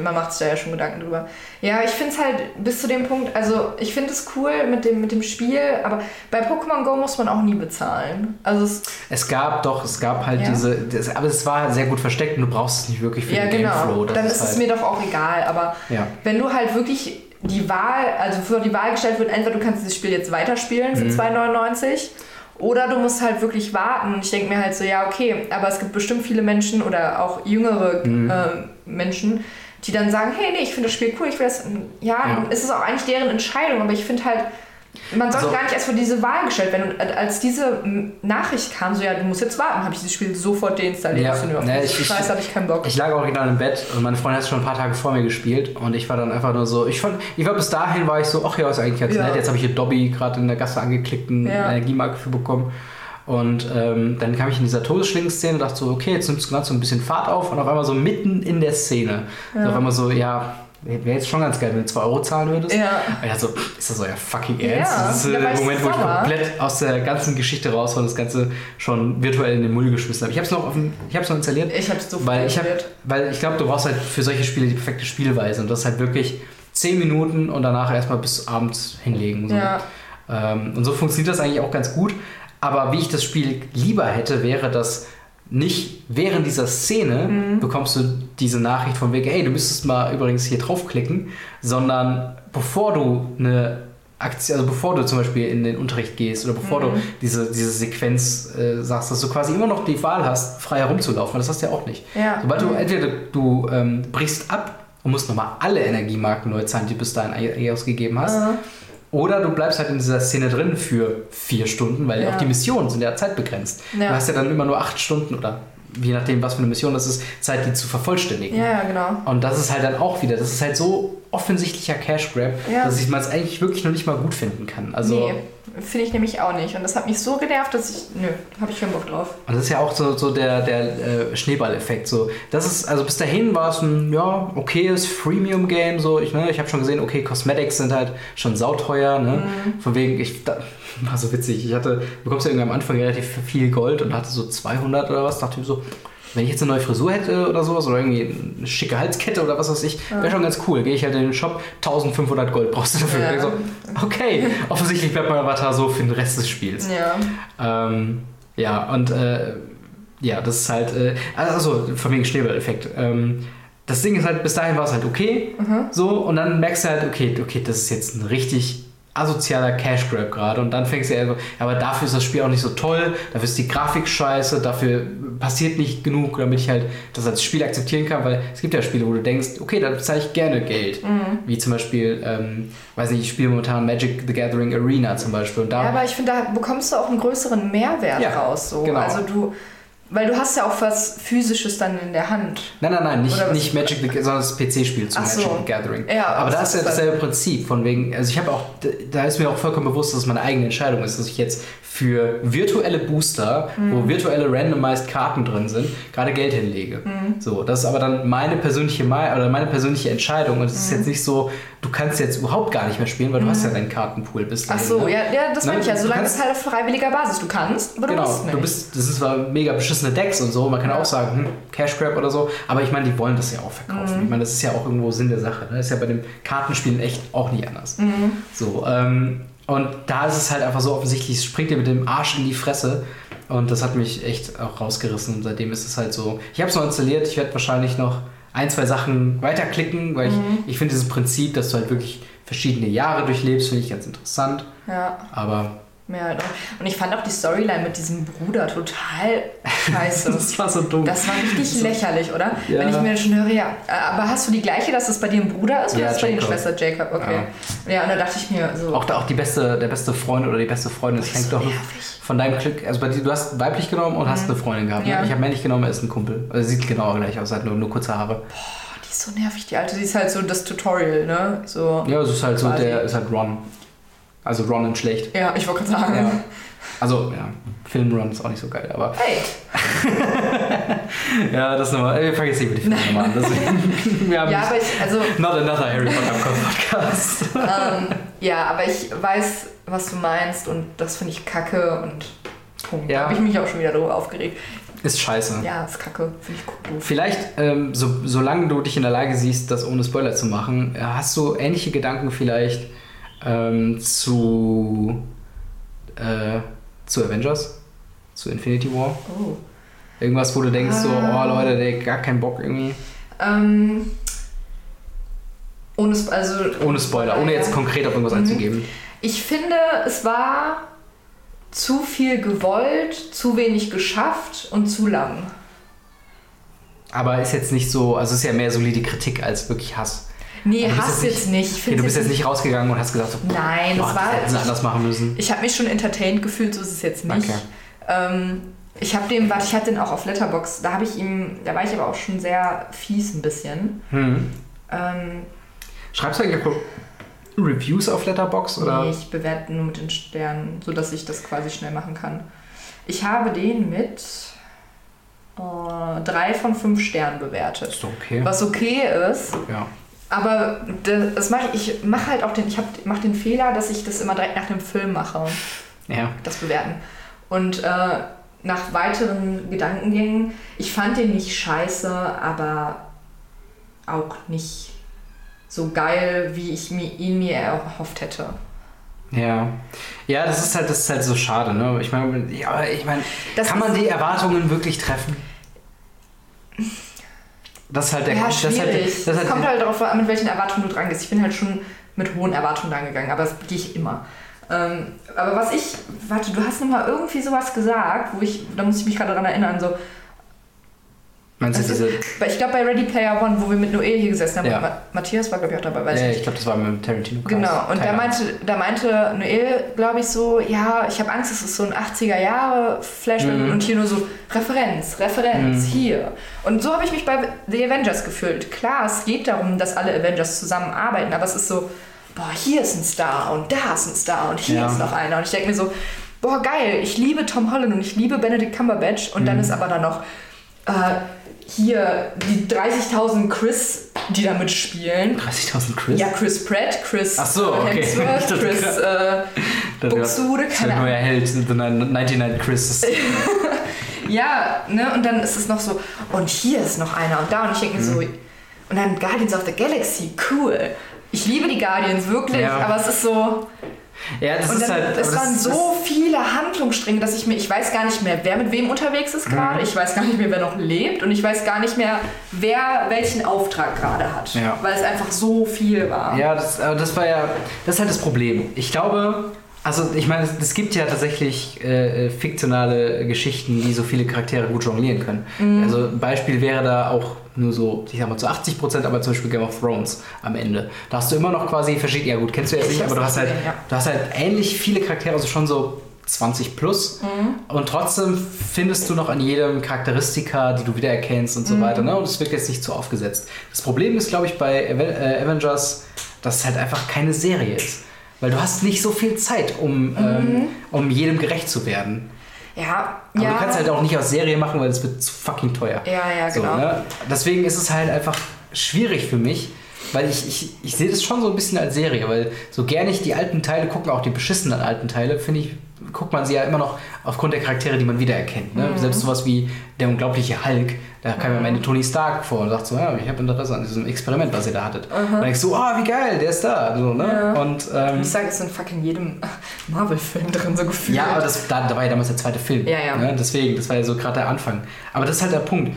man macht sich da ja schon Gedanken drüber. Ja, ich finde es halt bis zu dem Punkt, also ich finde es cool mit dem, mit dem Spiel, aber bei Pokémon Go muss man auch nie bezahlen. Also es, Es gab doch, es gab halt Ja. diese, das, aber es war sehr gut versteckt und du brauchst es nicht wirklich für ja den genau, Gameflow. Das dann ist es halt, mir doch auch egal, aber Ja. wenn du halt wirklich die Wahl, also für die Wahl gestellt wird, entweder du kannst dieses Spiel jetzt weiterspielen Mhm. für 2,99 oder du musst halt wirklich warten. Ich denke mir halt so, ja, okay, aber es gibt bestimmt viele Menschen oder auch jüngere Mhm. äh, Menschen, die dann sagen, hey, nee, ich finde das Spiel cool, ich will das. Ja, Ja. ist es auch eigentlich deren Entscheidung, aber ich finde halt, man sollte Also- gar nicht erst vor diese Wahl gestellt werden. Und als diese Nachricht kam, so, ja, du musst jetzt warten, habe ich dieses Spiel sofort deinstalliert. Ja, ne, ich- ich- Scheiße, habe ich keinen Bock. Ich lag original im Bett und meine Freundin hat es schon ein paar Tage vor mir gespielt und ich war dann einfach nur so, ich fand, ich war bis dahin war ich so, ach ja, ist eigentlich ganz Ja. nett. Jetzt habe ich hier Dobby gerade in der Gasse angeklickt und Ja. eine Energiemarke für bekommen. Und ähm, dann kam ich in dieser Todesschlingen-Szene und dachte so, okay, jetzt nimmst du gerade so ein bisschen Fahrt auf und auf einmal so mitten in der Szene. So auf einmal so, ja, wäre jetzt schon ganz geil, wenn du 2 Euro zahlen würdest. Ja. Und ich dachte so, ist das euer fucking Ja, Ernst? das ist äh, der Moment, wo ich komplett aus der ganzen Geschichte raus war und das Ganze schon virtuell in den Müll geschmissen habe. Ich habe es noch, auf dem- ich hab's noch installiert. Ich habe es sofort Weil ich, hab, weil ich glaube, du brauchst halt für solche Spiele die perfekte Spielweise und das ist halt wirklich 10 Minuten und danach erstmal bis abends hinlegen. So. Ja. Ähm, und so funktioniert das eigentlich auch ganz gut. Aber wie ich das Spiel lieber hätte, wäre das nicht während dieser Szene Mhm. bekommst du diese Nachricht von wegen, hey, du müsstest mal übrigens hier draufklicken, sondern bevor du eine Aktion, also bevor du zum Beispiel in den Unterricht gehst oder bevor Mhm. du diese, diese Sequenz äh, sagst, dass du quasi immer noch die Wahl hast, frei herumzulaufen. weil Das hast du ja auch nicht. Ja. Sobald du Mhm. entweder du ähm, brichst ab und musst nochmal alle Energiemarken neu zahlen, die du bis dahin ausgegeben hast, Ja. Oder du bleibst halt in dieser Szene drin für vier Stunden, weil Ja. auch die Missionen sind ja zeitbegrenzt. Ja. Du hast ja dann immer nur acht Stunden oder je nachdem, was für eine Mission das ist, Zeit, die zu vervollständigen. Ja, ja, genau. Und das ist halt dann auch wieder, das ist halt so offensichtlicher Cash Grab, Ja. dass ich man es eigentlich wirklich noch nicht mal gut finden kann. Also, nee, finde ich nämlich auch nicht. Und das hat mich so genervt, dass ich. Nö, habe ich keinen Bock drauf. Und das ist ja auch so, so der, der äh, Schneeballeffekt. So. Das ist, also bis dahin war es ein ja, okayes Freemium-Game. So. Ich, ne, ich habe schon gesehen, okay, Cosmetics sind halt schon sauteuer. Ne? Mhm. Von wegen, ich da, war so witzig. Ich hatte, du bekommst ja irgendwie am Anfang relativ viel Gold und hatte so 200 oder was. Dachte ich so, wenn ich jetzt eine neue Frisur hätte oder sowas oder irgendwie eine schicke Halskette oder was weiß ich, wäre schon ganz cool. Gehe ich halt in den Shop, 1500 Gold brauchst du dafür. Ja. Ich so, okay, offensichtlich bleibt mein Avatar so für den Rest des Spiels. Ja. Ähm, ja, und äh, ja, das ist halt, äh, also von wegen Schneeballeffekt. Ähm, das Ding ist halt, bis dahin war es halt okay, so, und dann merkst du halt, okay, okay, das ist jetzt ein richtig asozialer Cash Grab gerade und dann fängst du ja, aber dafür ist das Spiel auch nicht so toll, dafür ist die Grafik scheiße, dafür passiert nicht genug, damit ich halt das als Spiel akzeptieren kann, weil es gibt ja Spiele, wo du denkst, okay, da bezahle ich gerne Geld, wie zum Beispiel, ähm, weiß nicht, ich spiele momentan Magic the Gathering Arena zum Beispiel und da Ja, aber ich finde, da bekommst du auch einen größeren Mehrwert Ja, raus. So. genau. Also du. Weil du hast ja auch was Physisches dann in der Hand. Nein, nein, nein, nicht, nicht Magic, the, sondern das PC-Spiel zu so. Magic the Gathering. Ja, aber aber da das ist ja dasselbe Prinzip, von wegen, also ich habe auch, da ist mir auch vollkommen bewusst, dass es meine eigene Entscheidung ist, dass ich jetzt für virtuelle Booster, Mhm. wo virtuelle randomized Karten drin sind, gerade Geld hinlege. Mhm. So, das ist aber dann meine persönliche oder meine persönliche Entscheidung und es Mhm. ist jetzt nicht so, du kannst jetzt überhaupt gar nicht mehr spielen, weil du hast ja deinen Kartenpool bis Ach dahin, so, ne? ja, ja, das Ne, meine ich ja. Solange es halt auf freiwilliger Basis. Du kannst, aber du Genau, musst nicht. du bist, das sind zwar mega beschissene Decks und so, man kann Ja. auch sagen, hm, Cash Grab oder so, aber ich meine, die wollen das ja auch verkaufen. Mhm. Ich meine, das ist ja auch irgendwo Sinn der Sache. Ne? Das ist ja bei dem Kartenspielen echt auch nicht anders. Mhm. So, ähm, und da ist es halt einfach so offensichtlich, es springt dir mit dem Arsch in die Fresse. Und das hat mich echt auch rausgerissen. Und seitdem ist es halt so. Ich habe es noch installiert, ich werde wahrscheinlich noch ein, zwei Sachen weiterklicken, weil Mhm. ich, ich finde dieses Prinzip, dass du halt wirklich verschiedene Jahre durchlebst, finde ich ganz interessant. ja, Aber mehr halt auch. Und ich fand auch die Storyline mit diesem Bruder total scheiße. das war so dumm. Das war richtig lächerlich, oder? Ja. Wenn ich mir schon höre, ja. äh, Aber hast du die gleiche, dass das bei dir ein Bruder ist oder Ja, ist es bei dir. Schwester Jacob? Okay. Ja. und da dachte ich mir so. Auch, da, auch die beste, der beste Freund oder die beste Freundin, das hängt so doch nervig. von deinem Glück. Also bei dir, du hast weiblich genommen und hast eine Freundin gehabt. Ja. Ne? Ich habe männlich genommen, er ist ein Kumpel. Also sieht genau gleich aus, hat nur, nur kurze Haare. die ist so nervig, die alte. Die ist halt so das Tutorial, ne? So. Ja, es ist halt so, Quasi. der ist halt Ron. Also Ron in schlecht. Ja, ich wollte gerade sagen. Ja. Also, ja, Film Ron ist auch nicht so geil, aber Hey, ja, das nochmal. Wir fangen jetzt nicht mit den Filmen an. Deswegen, wir haben ja, aber ich, also, not another Harry Potter Podcast. ähm, ja, aber ich weiß, was du meinst und das finde ich kacke und Punkt. Ja. Da habe ich mich auch schon wieder darüber aufgeregt. Ist scheiße. Ja, ist kacke, finde ich doof. Vielleicht, ähm, so, solange du dich in der Lage siehst, das ohne Spoiler zu machen, hast du ähnliche Gedanken vielleicht ähm, zu, äh, zu Avengers? Zu Infinity War? Oh. Irgendwas, wo du denkst, so, Ah. oh Leute, der gar keinen Bock irgendwie. Ähm, ohne, also, Ohne Spoiler, ohne jetzt konkret auf irgendwas Mhm. einzugeben. Ich finde, es war zu viel gewollt, zu wenig geschafft und zu lang. Aber ist jetzt nicht so, also ist ja mehr solide Kritik als wirklich Hass. Nee, bist Hass jetzt nicht. Ich Okay, du bist jetzt nicht rausgegangen und hast gesagt, so, Nein, boah, das das war. sie anders machen müssen. Ich habe mich schon entertained gefühlt, so ist es jetzt nicht. Okay. Ähm, ich habe den, warte, ich hatte den auch auf Letterbox. Da habe ich ihm, da war ich aber auch schon sehr fies ein bisschen. Hm. Ähm, Schreibst du eigentlich Reviews auf Letterbox oder? nee, ich bewerte nur mit den Sternen, sodass ich das quasi schnell machen kann. Ich habe den mit äh, drei von fünf Sternen bewertet. Ist okay. Was okay ist, Ja. Aber das, mache ich, ich mache halt auch den, ich mache den Fehler, dass ich das immer direkt nach dem Film mache. Ja. das bewerten. Und äh, nach weiteren Gedankengängen, ich fand den nicht scheiße, aber auch nicht so geil, wie ich mir, ihn mir erhofft hätte. Ja. Ja, das ist halt, das ist halt so schade, ne? Ich meine, ja, ich meine, kann man die Erwartungen wirklich treffen? Das ist halt der ja, das schwierig. halt, Es das ist kommt halt, halt darauf an, mit welchen Erwartungen du dran gehst. Ich bin halt schon mit hohen Erwartungen dran gegangen, aber das gehe ich immer. Ähm, aber was ich, warte, du hast noch mal irgendwie sowas gesagt, wo ich, da muss ich mich gerade daran erinnern, so, meinst du das diese. ich glaube bei Ready Player One, wo wir mit Noel hier gesessen haben, Ja. Matthias war glaube ich auch dabei, weiß Ja, ich ich nicht. glaube, das war mit dem Tarantino. Genau, und da meinte, da meinte Noel, glaube ich, so, ja, ich habe Angst, es ist so ein 80er-Jahre-Flashback Mhm. und hier nur so Referenz, Referenz, Mhm. hier. Und so habe ich mich bei The Avengers gefühlt. Klar, es geht darum, dass alle Avengers zusammenarbeiten, aber es ist so, boah, hier ist ein Star und da ist ein Star und hier Ja. ist noch einer. Und ich denke mir so, boah, geil, ich liebe Tom Holland und ich liebe Benedict Cumberbatch und Mhm. dann ist aber da noch äh, hier die 30.000 Chris, die da mitspielen. 30.000 Chris? Ja, Chris Pratt, Chris Ach so, okay. Hemsworth, Chris äh, der keine neue Ahnung. Held, the 99 Chris. Ja, ne, und dann ist es noch so, und hier ist noch einer und da und ich denke mir so, Mhm. und dann Guardians of the Galaxy, cool. Ich liebe die Guardians wirklich, Ja. aber es ist so, Ja, das und ist dann, halt. es waren so viele Handlungsstränge, dass ich mir, ich weiß gar nicht mehr, wer mit wem unterwegs ist gerade, Mhm. ich weiß gar nicht mehr, wer noch lebt und ich weiß gar nicht mehr, wer welchen Auftrag gerade hat, Ja. weil es einfach so viel war. Ja, das, das war ja, das ist halt das Problem. Ich glaube, also ich meine, es, es gibt ja tatsächlich äh, äh, fiktionale Geschichten, die so viele Charaktere gut jonglieren können. Mhm. Also ein Beispiel wäre da auch nur so, ich sag mal zu 80 Prozent, aber zum Beispiel Game of Thrones am Ende. Da hast du immer noch quasi verschiedene, ja gut, kennst du jetzt Ich nicht, aber du hast halt, ja. du hast halt ähnlich viele Charaktere, also schon so 20 plus. Mhm. Und trotzdem findest du noch an jedem Charakteristika, die du wiedererkennst und so Mhm. weiter. Ne? Und es wird jetzt nicht zu aufgesetzt. Das Problem ist, glaube ich, bei äh, Avengers, dass es halt einfach keine Serie ist. Weil du hast nicht so viel Zeit, um, ähm, um jedem gerecht zu werden. Ja, Aber ja. du kannst halt auch nicht aus Serie machen, weil es wird zu fucking teuer. ja, ja, So, genau. ne? Deswegen ist es halt einfach schwierig für mich, weil ich, ich, ich sehe das schon so ein bisschen als Serie, weil so gerne ich die alten Teile gucke, auch die beschissenen alten Teile, finde ich, guckt man sie ja immer noch aufgrund der Charaktere, die man wiedererkennt. Ne? Mhm. Selbst sowas wie der unglaubliche Hulk, da kam mir am Ende Tony Stark vor und sagt so, ja, ich habe Interesse an diesem Experiment, was ihr da hattet. Und dann denkst du, oh, wie geil, der ist da. So, ne? Ja. Und ähm, Ich sage, es ist in fucking jedem Marvel-Film drin, so gefühlt. ja, aber das, da, da war ja damals der zweite Film. Ja, ja. Ne? Deswegen, das war ja so gerade der Anfang. Aber das ist halt der Punkt.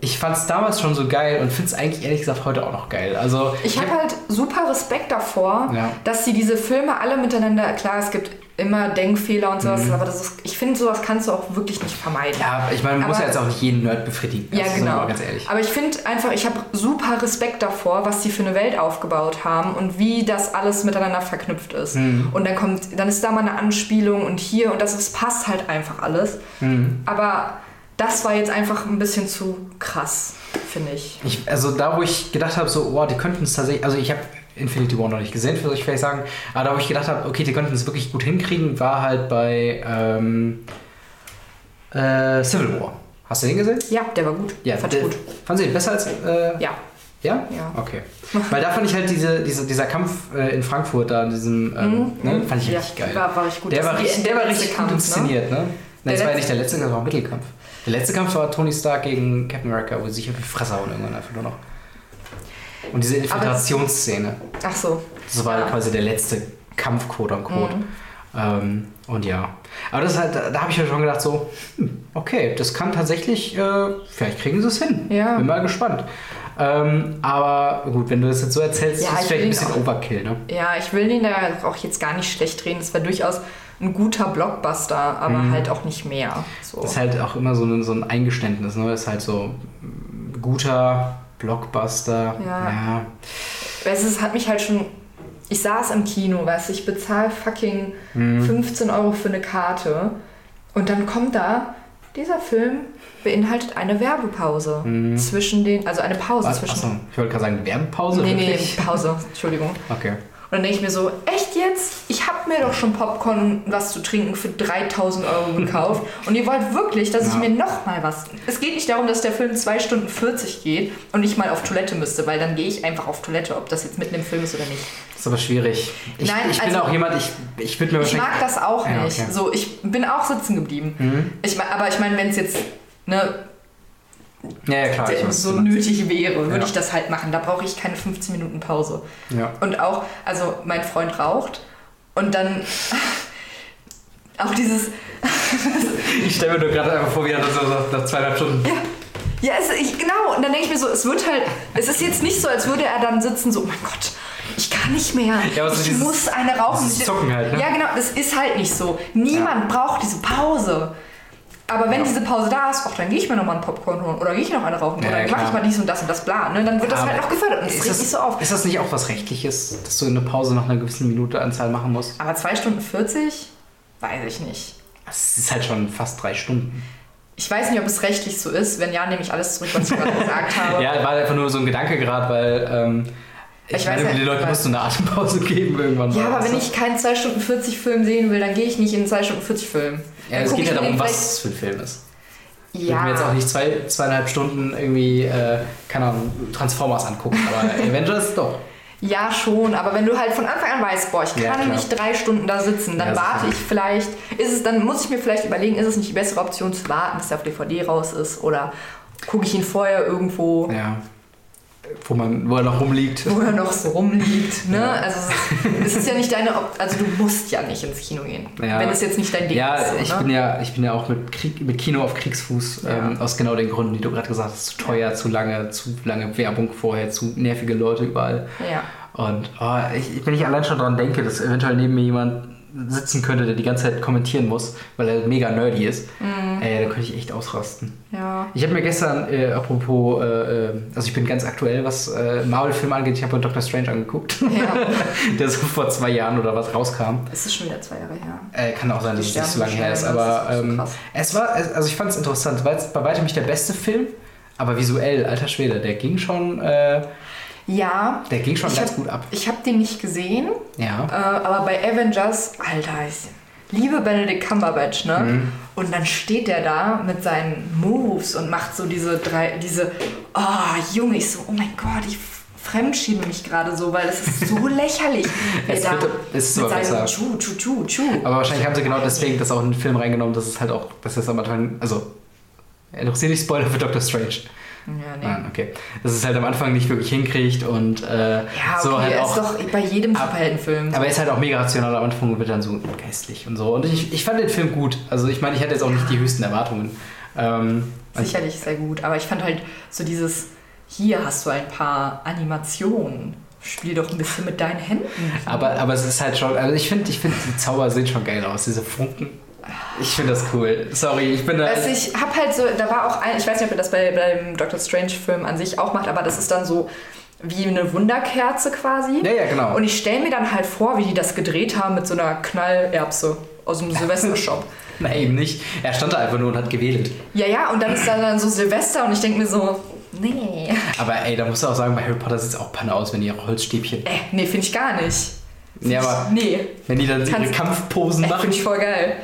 Ich fand es damals schon so geil und finde es eigentlich ehrlich gesagt heute auch noch geil. Also Ich habe halt super Respekt davor, Ja. dass sie diese Filme alle miteinander, klar, es gibt immer Denkfehler und sowas, aber das ist, ich finde, sowas kannst du auch wirklich nicht vermeiden. Mhm. ja, ich meine, man muss Aber- ja jetzt auch nicht jeden Nerd befriedigen. Ja, genau. ganz ehrlich. Aber ich finde einfach, ich habe super Respekt davor, was die für eine Welt aufgebaut haben und wie das alles miteinander verknüpft ist. Mhm. Und dann kommt, dann ist da mal eine Anspielung und hier und das ist, passt halt einfach alles. Mhm. Aber das war jetzt einfach ein bisschen zu krass, finde ich. ich. Also da, wo ich gedacht habe, so, oh, die könnten es tatsächlich, also ich habe Infinity War noch nicht gesehen, würde ich vielleicht sagen, aber da, wo ich gedacht habe, okay, die könnten es wirklich gut hinkriegen, war halt bei ähm, äh, Civil War. Hast du den gesehen? Ja, der war gut. Ja, fand ich gut. Fanden Sie den besser als. Äh, Ja. ja? Ja. Okay. Weil da fand ich halt diese, diese, dieser Kampf äh, in Frankfurt da, in diesem, ähm, ne, fand ich Mhm. ja, richtig geil. War, war richtig gut. Der war richtig, der war richtig Kampf, gut ne? inszeniert, ne? Nein, Der das war ja nicht der letzte, das war ein Mittelkampf. Der letzte Kampf war Tony Stark gegen Captain America, wo sie sich auf die Fresse hauen irgendwann einfach nur noch. Und diese Infiltrationsszene, Ach so. das war Ja. quasi der letzte Kampf, quote unquote. Mhm. Ähm, und ja. Aber das ist halt, da, da habe ich ja schon gedacht, so, hm, okay, das kann tatsächlich, äh, vielleicht kriegen sie es hin. Ja. Bin mal gespannt. Ähm, aber gut, wenn du das jetzt so erzählst, Ja, ist es ich vielleicht ein bisschen auch- Overkill, ne? Ja, ich will den da auch jetzt gar nicht schlecht reden. Es war durchaus ein guter Blockbuster, aber Mhm. halt auch nicht mehr. So. Das ist halt auch immer so ein, so ein Eingeständnis, ne? Das ist halt so mm, guter Blockbuster. Ja. ja. Weißt du, es hat mich halt schon. Ich saß im Kino, weißt du, ich bezahle fucking Mhm. 15 Euro für eine Karte und dann kommt da, dieser Film beinhaltet eine Werbepause zwischen den, also eine Pause Mhm. Was? zwischen. Achso, ich wollte gerade sagen, Werbepause? nee, nee, wirklich? Pause, Entschuldigung. Okay. Und dann denke ich mir so, echt jetzt? Ich habe mir doch schon Popcorn und was zu trinken für 3000 Euro gekauft. und ihr wollt wirklich, dass ich Ja. mir noch mal was... Es geht nicht darum, dass der Film 2 Stunden 40 geht und ich mal auf Toilette müsste, weil dann gehe ich einfach auf Toilette, ob das jetzt mitten im Film ist oder nicht. Das ist aber schwierig. Ich, Nein, ich bin also- auch jemand, ich, ich würde mir Ich mag das auch Ja, nicht. okay. Mhm. So, ich bin auch sitzen geblieben. Ich, mein- aber ich meine, wenn es jetzt... Ne, Ja, ja, klar. so nötig wäre, würde Ja. ich das halt machen. Da brauche ich keine 15 Minuten Pause. Ja. Und auch, also mein Freund raucht und dann auch dieses, Ich stelle mir nur gerade einfach vor, wie er das so nach zweieinhalb Stunden. ja, es, ich, genau, und dann denke ich mir so, es wird halt, es ist jetzt nicht so, als würde er dann sitzen, so, oh mein Gott, ich kann nicht mehr, Ja, ich dieses- muss eine rauchen. Zucken halt, ne? Ja, genau, das ist halt nicht so. Niemand braucht diese Pause. Aber wenn Ja. diese Pause da ist, ach, dann gehe ich mir noch mal einen Popcorn holen oder gehe ich noch eine rauchen Ja, oder ja, mache ich mal dies und das und das bla. Ne? Dann wird das Aber halt auch gefördert und es ist regt das, nicht so auf. Ist das nicht auch was Rechtliches, dass du eine Pause nach einer gewissen Minuteanzahl machen musst? Aber 2 Stunden 40? Weiß ich nicht. Das ist halt schon fast drei Stunden. Ich weiß nicht, ob es rechtlich so ist. Wenn ja, nehme ich alles zurück, was ich gerade gesagt habe. Ja, war einfach nur so ein Gedanke gerade, weil ähm, ich, Ich meine, weiß den Leuten musst du eine Atempause geben irgendwann. Ja, aber wenn ich keinen 2 Stunden 40 Film sehen will, dann gehe ich nicht in einen 2 Stunden 40 Film. Ja, es geht ja ich darum, was es für ein Film ist. Ich Ja, mir jetzt auch nicht zwei, zweieinhalb Stunden irgendwie, äh, keine Ahnung, Transformers angucken, aber Avengers doch. ja, schon. Aber wenn du halt von Anfang an weißt, boah, ich kann Ja, nicht drei Stunden da sitzen, dann Ja, warte ich vielleicht. Ist es, dann muss ich mir vielleicht überlegen, ist es nicht die bessere Option zu warten, bis der auf DVD raus ist? Oder gucke ich ihn vorher irgendwo, Ja. Wo, man, wo er noch rumliegt. wo er noch so rumliegt? Ne? Ja. Also es ist ja nicht deine Op Also du musst ja nicht ins Kino gehen. Ja. Wenn es jetzt nicht dein Ding Ja, ist. So, ich ne? bin ja, ich bin ja auch mit, Krieg, mit Kino auf Kriegsfuß, ähm, aus genau den Gründen, die du gerade gesagt hast. Zu teuer, zu lange, zu lange Werbung vorher, zu nervige Leute überall. Ja. Und oh, ich, wenn ich allein schon daran denke, dass eventuell neben mir jemand sitzen könnte, der die ganze Zeit kommentieren muss, weil er mega nerdy ist, Mhm. ey, da könnte ich echt ausrasten. Ja. Ich habe mir gestern, äh, apropos, äh, äh, also ich bin ganz aktuell, was äh, Marvel-Filme angeht, ich habe mir Doctor Strange angeguckt, ja. der so vor zwei Jahren oder was rauskam. Es ist schon wieder zwei Jahre her. Äh, kann auch sein, dass es nicht so lange her ist, aber ist ähm, es war, also ich fand es interessant, weil es bei weitem nicht der beste Film, aber visuell, alter Schwede, der ging schon, äh, Ja. der ging schon ganz hab- gut ab. Ich habe den nicht gesehen, Ja. äh, aber bei Avengers, Alter, ich liebe Benedict Cumberbatch, ne? Mhm. Und dann steht der da mit seinen Moves und macht so diese drei, diese, oh Junge, ich so, oh mein Gott, ich fremdschiebe mich gerade so, weil es ist so lächerlich. Es er wird- ist seinem besser. Tschu, Tschu, Tschu, Tschu. Aber wahrscheinlich haben sie genau deswegen das auch in den Film reingenommen, dass es halt auch, dass es am Anfang, also, interessiert dich Spoiler für Doctor Strange? Ja, nee. Nein, okay. Dass es halt am Anfang nicht wirklich hinkriegt und äh, Ja, okay, so halt auch. ist doch bei jedem Superheldenfilm. aber er ist halt auch mega rational am Anfang und wird dann so geistlich und so. Und ich, ich fand den Film gut. Also ich meine, ich hatte jetzt auch nicht die höchsten Erwartungen. Ähm, Sicherlich sehr gut, aber ich fand halt so dieses, hier hast du ein paar Animationen, spiel doch ein bisschen mit deinen Händen. aber, aber es ist halt schon, also ich finde, ich find, die Zauber sehen schon geil aus, diese Funken. Ich finde das cool. Sorry, ich bin da. Also ich hab halt so, da war auch ein, ich weiß nicht, ob er das bei, beim Doctor Strange Film an sich auch macht, aber das ist dann so wie eine Wunderkerze quasi. ja, ja, genau. Und ich stelle mir dann halt vor, wie die das gedreht haben mit so einer Knallerbse. aus dem Silvester-Shop. Nein, eben nicht. Er stand da einfach nur und hat gewählt. Ja, ja, und dann ist da dann so Silvester und ich denke mir so, nee. Aber ey, da musst du auch sagen, bei Harry Potter sieht es auch Panne aus, wenn die ihre Holzstäbchen. Äh, nee, finde ich gar nicht. Nee, aber Nee. wenn die dann ihre Kampfposen Äh, machen. finde ich voll geil.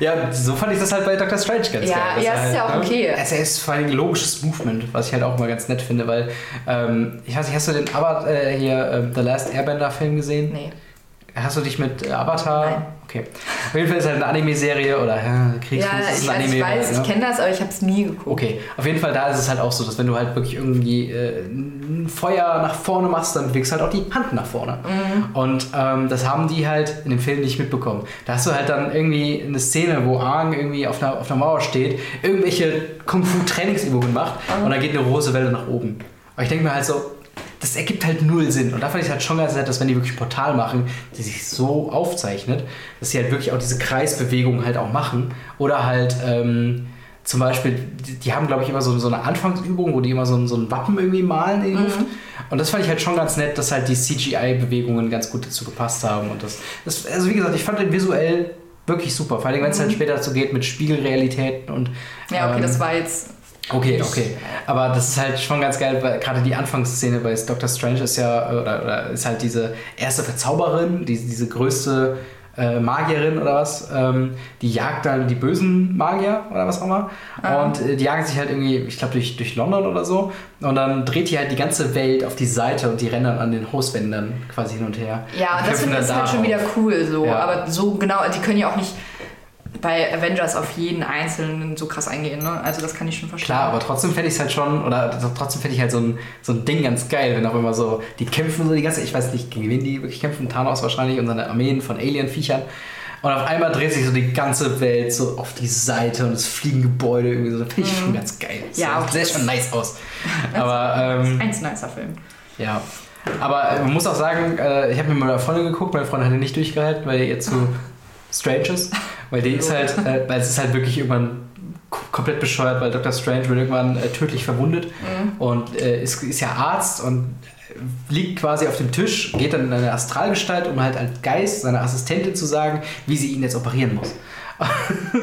Ja, so fand ich das halt bei Dr. Strange ganz Ja, geil. ja, ist ja halt, auch ne, okay. Es ist vor allem ein logisches Movement, was ich halt auch mal ganz nett finde, weil ähm, ich weiß nicht, hast du den Avatar, äh, hier ähm, The Last Airbender Film gesehen? Nee. Hast du dich mit äh, Avatar? Nein. Okay. Auf jeden Fall ist halt eine Anime-Serie oder ja, Kriegsfuß Ja, ist ich, ein Anime. ich weiß, ne? ich kenne das, aber ich habe es nie geguckt. Okay, auf jeden Fall da ist es halt auch so, dass wenn du halt wirklich irgendwie äh, ein Feuer nach vorne machst, dann bewegst du halt auch die Hand nach vorne. Mhm. Und ähm, das haben die halt in dem Film nicht mitbekommen. Da hast du halt dann irgendwie eine Szene, wo Aang irgendwie auf einer, auf einer Mauer steht, irgendwelche Kung-Fu-Trainingsübungen macht Mhm. und dann geht eine große Welle nach oben. Aber ich denke mir halt so, das ergibt halt null Sinn. Und da fand ich halt schon ganz nett, dass wenn die wirklich ein Portal machen, die sich so aufzeichnet, dass sie halt wirklich auch diese Kreisbewegungen halt auch machen. Oder halt ähm, zum Beispiel, die, die haben glaube ich immer so, so eine Anfangsübung, wo die immer so, ein- so ein Wappen irgendwie malen in die Luft. Und das fand ich halt schon ganz nett, dass halt die CGI-Bewegungen ganz gut dazu gepasst haben. Und das, das, also wie gesagt, ich fand den visuell wirklich super. Vor allem, wenn es halt später dazu geht mit Spiegelrealitäten und Ja, okay, ähm, das war jetzt. Okay, okay. Aber das ist halt schon ganz geil, weil gerade die Anfangsszene bei Doctor Strange ist ja, oder, oder ist halt diese erste Verzauberin, die, diese größte äh, Magierin oder was, ähm, die jagt dann die bösen Magier oder was auch immer. Ah. Und äh, die jagen sich halt irgendwie, ich glaube, durch, durch London oder so. Und dann dreht die halt die ganze Welt auf die Seite und die rennen dann an den Hauswänden quasi hin und her. Ja, Und das finde ich dann halt schon wieder cool so. Ja. Aber so genau, die können ja auch nicht bei Avengers auf jeden Einzelnen so krass eingehen. Ne? Also das kann ich schon verstehen. Klar, aber trotzdem fände ich es halt schon, oder trotzdem fände ich halt so ein, so ein Ding ganz geil, wenn auch immer so, die kämpfen so die ganze ich weiß nicht, gegen wen die wirklich kämpfen, Thanos wahrscheinlich und seine Armeen von Alien-Viechern. Und auf einmal dreht sich so die ganze Welt so auf die Seite und es fliegen Gebäude irgendwie so. Das finde ich schon ganz geil. Das Mhm. Ja, auch sehr schon nice aus. Aber ähm, Eins nicer Film. ja. Aber äh, man muss auch sagen, äh, ich habe mir mal Freundin geguckt, meine Freundin hatte nicht durchgehalten, weil ihr zu strange ist. Weil die ist halt, äh, weil es ist halt wirklich irgendwann komplett bescheuert, weil Dr. Strange wird irgendwann äh, tödlich verwundet und äh, ist, ist ja Arzt und äh, liegt quasi auf dem Tisch, geht dann in eine Astralgestalt, um halt als Geist seiner Assistentin zu sagen, wie sie ihn jetzt operieren muss.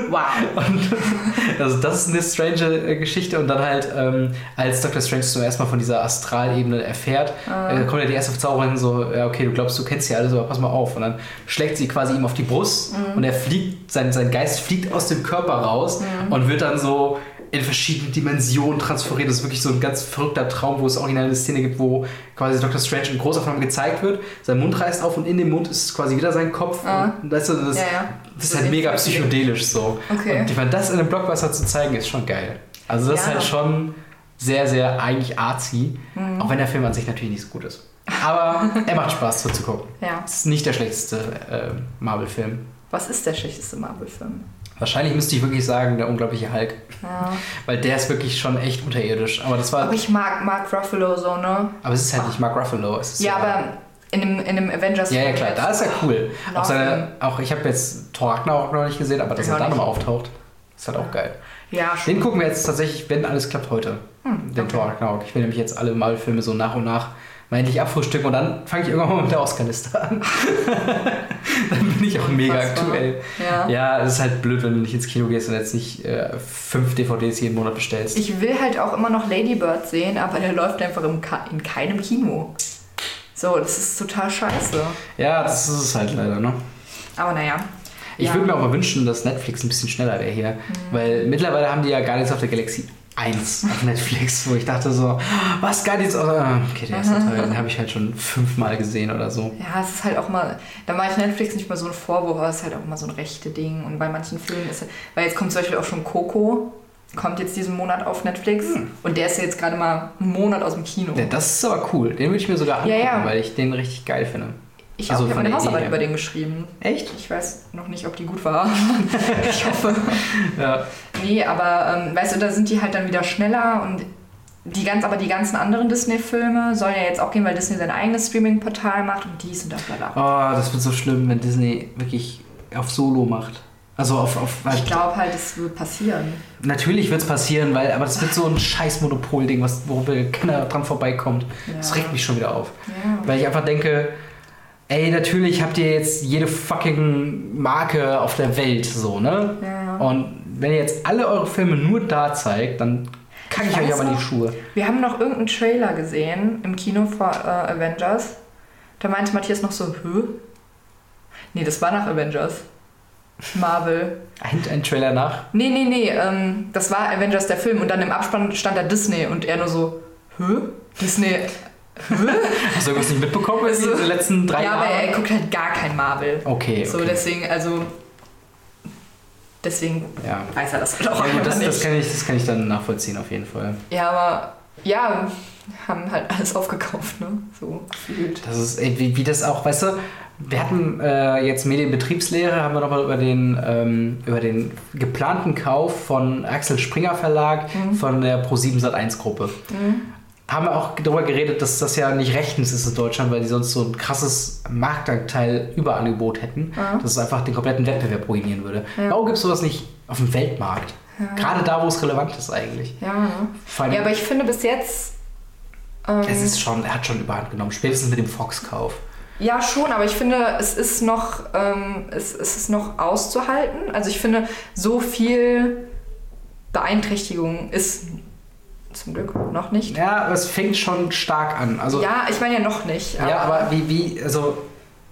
Wow. Und also das ist eine strange äh, Geschichte. Und dann halt, ähm, als Dr. Strange zum ersten Mal von dieser Astralebene erfährt, äh, kommt ja die erste Verzauberin so, ja okay, du glaubst, du kennst ja alles, aber pass mal auf. Und dann schlägt sie quasi ihm auf die Brust und er fliegt, sein, sein Geist fliegt aus dem Körper raus und wird dann so in verschiedene Dimensionen transferiert. Das ist wirklich so ein ganz verrückter Traum, wo es original eine Szene gibt, wo quasi Dr. Strange in Großaufnahme gezeigt wird. Sein Mund reißt auf und in dem Mund ist quasi wieder sein Kopf. Ah. Und weißt du, das, Ja, ja. das ist So halt mega psychedelisch so. Okay. Und ich meine, das in einem Blockbuster zu zeigen, ist schon geil. Also das ist Ja. halt schon sehr, sehr eigentlich artsy, Mhm. auch wenn der Film an sich natürlich nicht so gut ist. Aber er macht Spaß zuzugucken. Ja. Es ist nicht der schlechteste äh, Marvel-Film. Was ist der schlechteste Marvel-Film? Wahrscheinlich müsste ich wirklich sagen, der unglaubliche Hulk. Ja. Weil der ist wirklich schon echt unterirdisch. Aber das war. Aber ich mag Mark Ruffalo so, ne? Aber es ist halt nicht Mark Ruffalo. Es ist Ja, aber in dem, in dem Avengers Ja, ja, klar, da ist er cool. Auch, seine, auch ich habe jetzt Thor Ragnarok noch nicht gesehen, aber dass er auch da nochmal auftaucht, ist halt auch geil. Ja, schon. Den gucken wir jetzt tatsächlich, wenn alles klappt, heute. Hm, Den okay. Thor. Ich will nämlich jetzt alle Marvel-Filme so nach und nach mal endlich abfrühstücken und dann fange ich irgendwann mal mit der Oscar-Liste an. dann bin ich auch mega aktuell. Ja. Ja, es ist halt blöd, wenn du nicht ins Kino gehst und jetzt nicht äh, fünf DVDs jeden Monat bestellst. Ich will halt auch immer noch Lady Bird sehen, aber der läuft einfach Ka in keinem Kino. So, das ist total scheiße. ja, das ist es halt leider, ne? Aber naja. Ich Ja. würde mir auch mal wünschen, dass Netflix ein bisschen schneller wäre hier. Weil mittlerweile haben die ja Guardians of the Galaxy 1 auf Netflix, wo ich dachte so, was Guardians of the... Okay, der erste Teil, den habe ich halt schon fünfmal gesehen oder so. Ja, es ist halt auch mal, da mache ich Netflix nicht mal so einen Vorwurf, aber es ist halt auch immer so ein rechte Ding. Und bei manchen Filmen ist, weil jetzt kommt zum Beispiel auch schon Coco, kommt jetzt diesen Monat auf Netflix. Und der ist ja jetzt gerade mal einen Monat aus dem Kino. Ja, das ist aber cool. Den würde ich mir sogar angucken, Ja, ja. weil ich den richtig geil finde. Ich also auch, ich habe meine Idee Hausarbeit her. über den geschrieben. Echt? Ich weiß noch nicht, ob die gut war. ich hoffe. Ja. Nee, aber ähm, weißt du, da sind die halt dann wieder schneller und die ganz, aber die ganzen anderen Disney-Filme sollen ja jetzt auch gehen, weil Disney sein eigenes Streaming-Portal macht und dies und das bla bla. Oh, das wird so schlimm, wenn Disney wirklich auf Solo macht. Also auf... auf Ich glaube halt, es wird passieren. Natürlich wird es passieren, weil, aber das wird so ein scheiß Monopol-Ding, worüber keiner dran vorbeikommt. Das Ja. regt mich schon wieder auf. Ja. Weil ich einfach denke, ey, natürlich habt ihr jetzt jede fucking Marke auf der Welt, so, ne? Ja. Und wenn ihr jetzt alle eure Filme nur da zeigt, dann kacke ich, Ich euch aber in die noch. Schuhe. Wir haben noch irgendeinen Trailer gesehen im Kino vor äh, Avengers. Da meinte Matthias noch so, hä? Nee, das war nach Avengers. Marvel. Ein, ein Trailer nach. Nee, nee, nee, ähm, das war Avengers der Film und dann im Abspann stand da Disney und er nur so, hä? Disney. Hast du irgendwas nicht mitbekommen in Also- den letzten drei ja, aber Jahren? er guckt halt gar kein Marvel. Okay, okay. So, deswegen, also. Deswegen ja. weiß er das halt auch Ja, gut, das, nicht. das, kann ich, das kann ich dann nachvollziehen auf jeden Fall. ja, aber ja, haben halt alles aufgekauft, ne? So gefühlt. Das ist, ey, wie, wie das auch, weißt du, wir hatten äh, jetzt Medienbetriebslehre, haben wir nochmal über den, ähm, über den geplanten Kauf von Axel Springer Verlag von der Pro7 Sat1 Gruppe. Haben wir auch darüber geredet, dass das ja nicht rechtens ist in Deutschland, weil die sonst so ein krasses Marktanteil Überangebot hätten, Ja. dass es einfach den kompletten Wettbewerb ruinieren würde. Ja. Warum gibt es sowas nicht auf dem Weltmarkt? Gerade da, wo es relevant ist eigentlich. Ja, allem, Ja, aber ich finde bis jetzt. Ähm, es ist schon, er hat schon überhand genommen, spätestens mit dem Fox-Kauf. Ja, schon, aber ich finde, es ist noch, ähm, es, es ist noch auszuhalten. Also ich finde, so viel Beeinträchtigung ist zum Glück noch nicht. Ja, aber es fängt schon stark an. Also, ja, ich meine ja noch nicht. Ja, aber wie, wie, also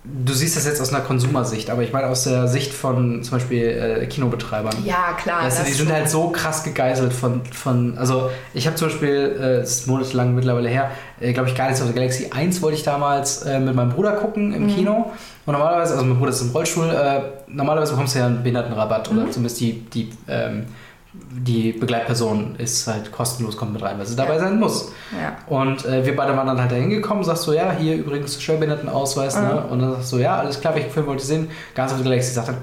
du siehst das jetzt aus einer Konsumersicht, aber ich meine aus der Sicht von zum Beispiel äh, Kinobetreibern. Ja, klar. Weißt du, das die sind halt so krass gegeißelt von, von also ich habe zum Beispiel, äh, es ist monatelang mittlerweile her, äh, glaube ich, Guardians of the Galaxy 1 wollte ich damals äh, mit meinem Bruder gucken Mhm. im Kino. Und normalerweise, also mein Bruder ist im Rollstuhl, äh, normalerweise bekommst du ja einen Behindertenrabatt Mhm. oder zumindest die, die, ähm, die Begleitperson ist halt kostenlos, kommt mit rein, weil sie dabei Ja. sein muss. Ja. Und äh, wir beide waren dann halt da hingekommen, sagst du, ja, hier übrigens Schwerbehindertenausweis, ne? Mhm. Und dann sagst du, ja, alles klar, welchen Film wollt ihr sehen? Guardians of the Galaxy sagt dann,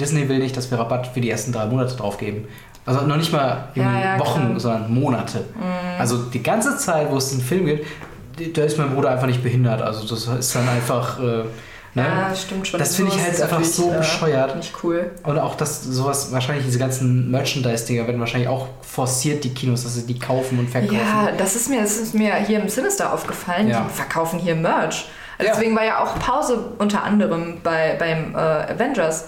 Disney will nicht, dass wir Rabatt für die ersten drei Monate drauf geben. Also noch nicht mal Ja, Wochen, klar. Mhm. sondern Monate. Also die ganze Zeit, wo es den Film gibt, da ist mein Bruder einfach nicht behindert. Also das ist dann einfach, äh, ne? Ja, stimmt schon. Das finde ich halt einfach so äh, bescheuert. Nicht cool. Und auch, dass sowas, wahrscheinlich diese ganzen Merchandise-Dinger werden wahrscheinlich auch forciert, die Kinos, dass sie die kaufen und verkaufen. Ja, das ist mir, das ist mir hier im Sinister aufgefallen. Ja. Die verkaufen hier Merch. Also Ja. Deswegen war ja auch Pause unter anderem bei, beim äh, Avengers.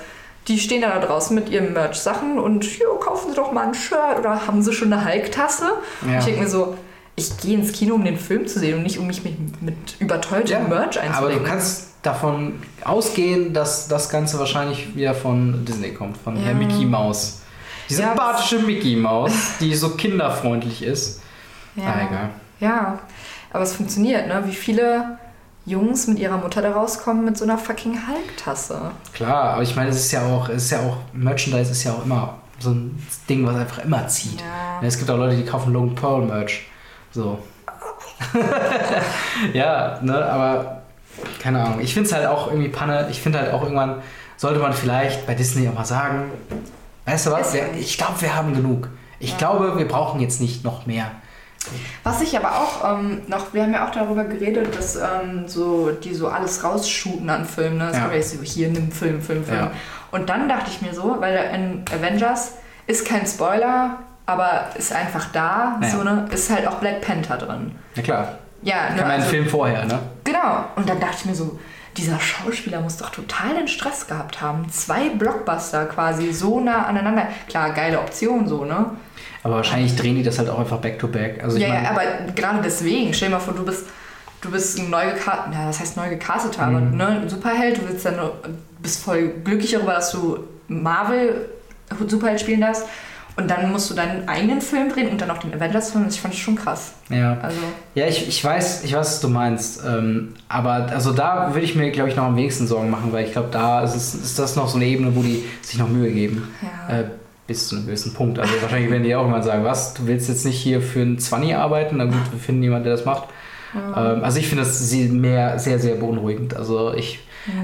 Die stehen da draußen mit ihren Merch-Sachen und jo, kaufen sie doch mal ein Shirt oder haben sie schon eine Hulk-Tasse. Ja. Ich denke mir so, ich gehe ins Kino, um den Film zu sehen und nicht um mich mit, mit überteuertem Merch Aber du einzudecken. kannst davon ausgehen, dass das Ganze wahrscheinlich wieder von Disney kommt, von Ja. Herr Mickey Mouse. Die Ja, sympathische Mickey Maus, die so kinderfreundlich ist. ja. Ah, egal. ja, aber es funktioniert, ne? Wie viele Jungs mit ihrer Mutter da rauskommen mit so einer fucking Hulk-Tasse. Klar, aber ich meine, es ist ja auch, es ist ja auch, Merchandise ist ja auch immer so ein Ding, was einfach immer zieht. Ja. Es gibt auch Leute, die kaufen Logan Pearl Merch. So. ja, ne, aber keine Ahnung. Ich finde es halt auch irgendwie Panne. Ich finde halt auch irgendwann, sollte man vielleicht bei Disney auch mal sagen, weißt du was, ja ich glaube, wir haben genug. Ich glaube, wir brauchen jetzt nicht noch mehr. Was ich aber auch ähm, noch, wir haben ja auch darüber geredet, dass ähm, so, die so alles rausshooten an Filmen. Ne? Das Ja. ja so, hier, nimm Film, Film, Film. Ja. Und dann dachte ich mir so, weil in Avengers ist kein Spoiler, aber ist einfach da, Ja. so, ne? ist halt auch Black Panther drin. Na klar, Ja, ne, kann man einen also- Film vorher, ne? Genau. Und dann dachte ich mir so, dieser Schauspieler muss doch total den Stress gehabt haben. Zwei Blockbuster quasi so nah aneinander. Klar, geile Option so, ne? Aber wahrscheinlich drehen die das halt auch einfach back to back. Also ja, ja, aber gerade deswegen, stell dir mal vor, du bist, du bist ein neu gecastet, ja, das heißt neu gecasteter, aber Mhm. ne, ein Superheld, du willst dann bist voll glücklich darüber, dass du Marvel Superheld spielen darfst und dann musst du deinen eigenen Film drehen und dann auch den Avengers-Film, ich fand das schon krass. ja. Also, Ja, ich, ich weiß, ich weiß, was du meinst. Ähm, aber also da würde ich mir, glaube ich, noch am wenigsten Sorgen machen, weil ich glaube, da ist, es, ist das noch so eine Ebene, wo die sich noch Mühe geben. ja. Äh, bis zu einem gewissen Punkt. Also wahrscheinlich werden die auch immer sagen, was, du willst jetzt nicht hier für einen 20 arbeiten? Na gut, wir finden jemanden, der das macht. Ähm, also ich finde das sehr, mehr, sehr, sehr beunruhigend. Also ich,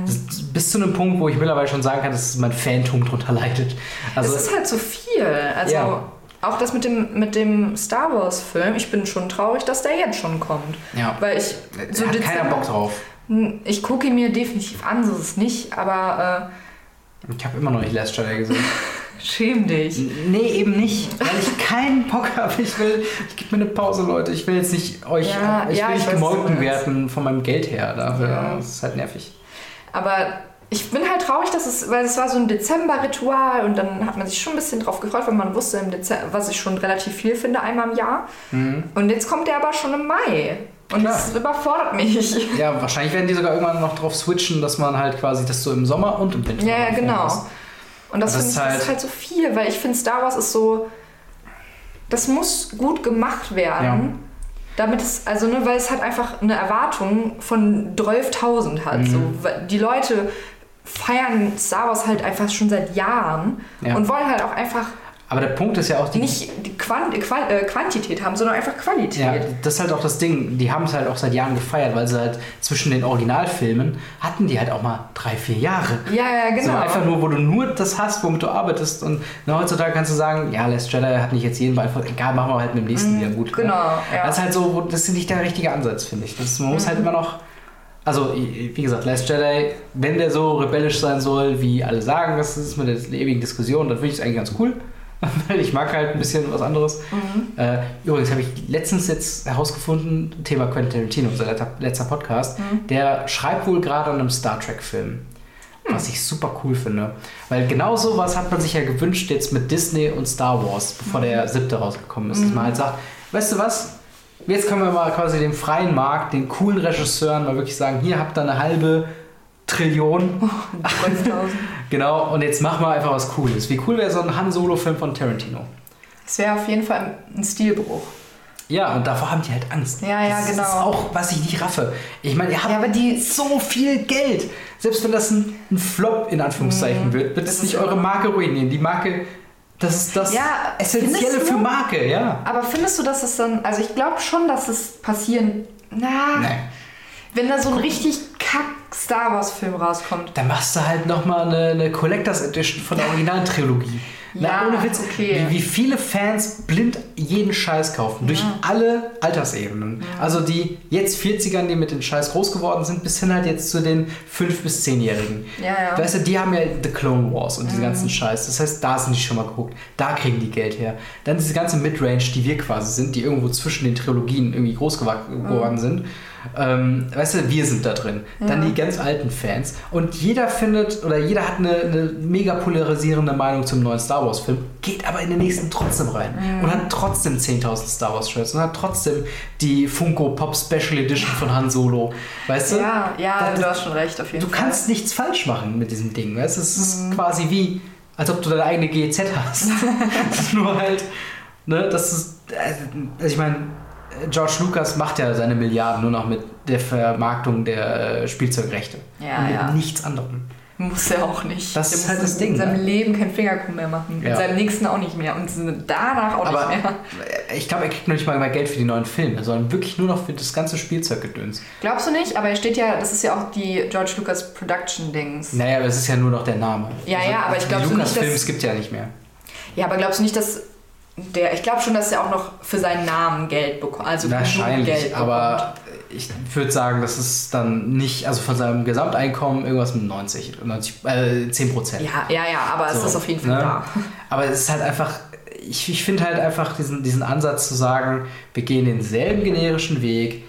das, bis zu einem Punkt, wo ich mittlerweile schon sagen kann, dass mein Fantum drunter leidet. Also es ist halt so viel. Also Ja. auch das mit dem, mit dem Star Wars-Film, ich bin schon traurig, dass der jetzt schon kommt. ja, Weil ich so hat keiner Bock drauf. Ich gucke ihn mir definitiv an, so ist es nicht, aber Ich habe immer noch nicht Last Jedi gesehen. äh, schäm dich. Nee, eben nicht, weil ich keinen Bock habe. Ich will, ich gebe mir eine Pause, Leute. Ich will jetzt nicht euch, Ja, ich ja, will ich nicht gemolken werden von meinem Geld her. Dafür. Ja. Das ist halt nervig. Aber ich bin halt traurig, dass es, weil es war so ein Dezember-Ritual und dann hat man sich schon ein bisschen drauf gefreut, weil man wusste im Dezember, was ich schon relativ viel finde, einmal im Jahr. Und jetzt kommt der aber schon im Mai. Und Klar. das überfordert mich. Ja, wahrscheinlich werden die sogar irgendwann noch drauf switchen, dass man halt quasi das so im Sommer und im Winter Ja, ja, genau. lässt. Und das, Das finde ist ich halt- ist halt so viel, weil ich finde, Star Wars ist so. Das muss gut gemacht werden. Damit es, also ne, weil es halt einfach eine Erwartung von 12.000 hat. Mhm. So, die Leute feiern Star Wars halt einfach schon seit Jahren Ja. und wollen halt auch einfach Aber der Punkt ist ja auch, die, nicht die Quant Qual äh, Quantität haben, sondern einfach Qualität. Ja, das ist halt auch das Ding. Die haben es halt auch seit Jahren gefeiert, weil sie halt zwischen den Originalfilmen hatten die halt auch mal drei, vier Jahre. Ja, ja, So genau. einfach nur, wo du nur das hast, womit du arbeitest. Und na, heutzutage kannst du sagen, ja, Last Jedi hat nicht jetzt jeden beeinflusst. Egal, machen wir halt mit dem nächsten wieder gut. genau, Ne? ja. Das ist halt so, das ist nicht der richtige Ansatz, finde ich. Das, man muss Mhm. halt immer noch. Also, wie gesagt, Last Jedi, wenn der so rebellisch sein soll, wie alle sagen, das ist mit der ewigen Diskussion, dann finde ich es eigentlich ganz cool. Weil ich mag halt ein bisschen was anderes. Mhm. Äh, übrigens habe ich letztens jetzt herausgefunden, Thema Quentin Tarantino, unser letzter, Podcast, Mhm. der schreibt wohl gerade an einem Star Trek-Film. Hm. Was ich super cool finde. Weil genau sowas hat man sich ja gewünscht jetzt mit Disney und Star Wars, bevor der Mhm. siebte rausgekommen ist. Dass man halt sagt, weißt du was? Jetzt können wir mal quasi dem freien Markt, den coolen Regisseuren mal wirklich sagen, hier habt ihr eine halbe Trillion. 12.000. Genau, und jetzt machen wir einfach was Cooles. Wie cool wäre so ein Han Solo-Film von Tarantino? Das wäre auf jeden Fall ein Stilbruch. Ja, und davor haben die halt Angst. Ja, ja, das genau. ist auch, was ich nicht raffe. Ich meine, ihr habt Ja, aber die- so viel Geld. Selbst wenn das ein, ein Flop in Anführungszeichen wird, wird Das es nicht eure Marke ruinieren. Die Marke, das ist das Ja, Essentielle du? für Marke, ja. Aber findest du, dass es dann. Also, ich glaube schon, dass es passieren. Na, Nee. wenn da so ein richtig kack Star Wars-Film rauskommt. Dann machst du halt nochmal eine, eine Collectors Edition von der originalen Trilogie. Ja, Na, ohne Witz, okay. wie, wie viele Fans blind jeden Scheiß kaufen. Durch alle Altersebenen. Also die jetzt 40ern, die mit den Scheiß groß geworden sind, bis hin halt jetzt zu den 5- bis 10-Jährigen. Ja, ja. Weißt du, die haben ja The Clone Wars und diese ganzen Scheiß. Das heißt, da sind die schon mal geguckt. Da kriegen die Geld her. Dann diese ganze Midrange, die wir quasi sind, die irgendwo zwischen den Trilogien irgendwie groß geworden sind. Ähm, weißt du, wir sind da drin. Dann die ganz alten Fans. Und jeder findet, oder jeder hat eine, eine mega polarisierende Meinung zum neuen Star Wars-Film, geht aber in den nächsten trotzdem rein. Und hat trotzdem 10.000 Star Wars-Shirts und hat trotzdem die Funko Pop Special Edition von Han Solo. Weißt du? Ja, ja, Das- du hast schon recht, auf jeden Du Fall. kannst nichts falsch machen mit diesem Ding. Weißt? du? Es ist Mhm. quasi wie, als ob du deine eigene GEZ hast. Nur halt, ne, das ist, also ich meine, George Lucas macht ja seine Milliarden nur noch mit der Vermarktung der äh, Spielzeugrechte. Ja, und mit ja. nichts anderem. Muss er auch nicht. Das Der ist halt das in Ding, seinem ne? Leben kein Fingerkuh mehr machen. Ja. In seinem nächsten auch nicht mehr. Und danach auch Aber nicht mehr. ich glaube, er kriegt noch nicht mal mehr Geld für die neuen Filme, sondern wirklich nur noch für das ganze Spielzeuggedöns. Glaubst du nicht? Aber er steht ja, das ist ja auch die George Lucas Production-Dings. Naja, aber es ist ja nur noch der Name. Also Ja, ja, aber ich glaub die so nicht, Lucas-Films dass- gibt ja nicht mehr. Ja, aber glaubst du nicht, dass der. Ich glaube schon, dass er auch noch für seinen Namen Geld bekommt. Also Wahrscheinlich, Geld bekommt. aber ich würde sagen, das ist dann nicht, also von seinem Gesamteinkommen irgendwas mit 90, 90 äh, 10 Prozent. Ja, ja, ja, aber es So, ist auf jeden Fall ne? da. Aber es ist halt einfach, ich, ich finde halt einfach diesen, diesen Ansatz zu sagen, wir gehen denselben generischen Weg,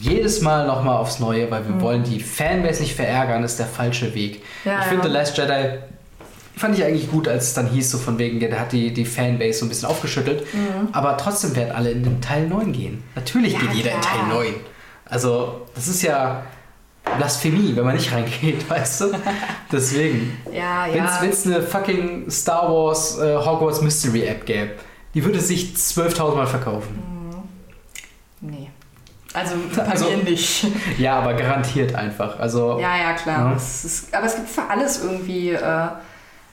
jedes Mal nochmal aufs Neue, weil wir wollen die Fanbase nicht verärgern, ist der falsche Weg. Mhm. Ja, ich ja. finde The Last Jedi fand ich eigentlich gut, als es dann hieß, so von wegen, der hat die, die Fanbase so ein bisschen aufgeschüttelt. Aber trotzdem werden alle in den Teil 9 gehen. Natürlich Mhm. Ja, geht jeder in klar. Teil 9. Also, das ist ja Blasphemie, wenn man nicht reingeht, weißt du? Deswegen. Ja, Wenn ja. es eine fucking Star Wars äh, Hogwarts Mystery App gäbe, die würde sich 12.000 Mal verkaufen. Nee. Also bei Also- mir nicht. Ja, aber garantiert einfach. Also, Ja, ja, klar. Ja. Es ist, aber es gibt für alles irgendwie äh,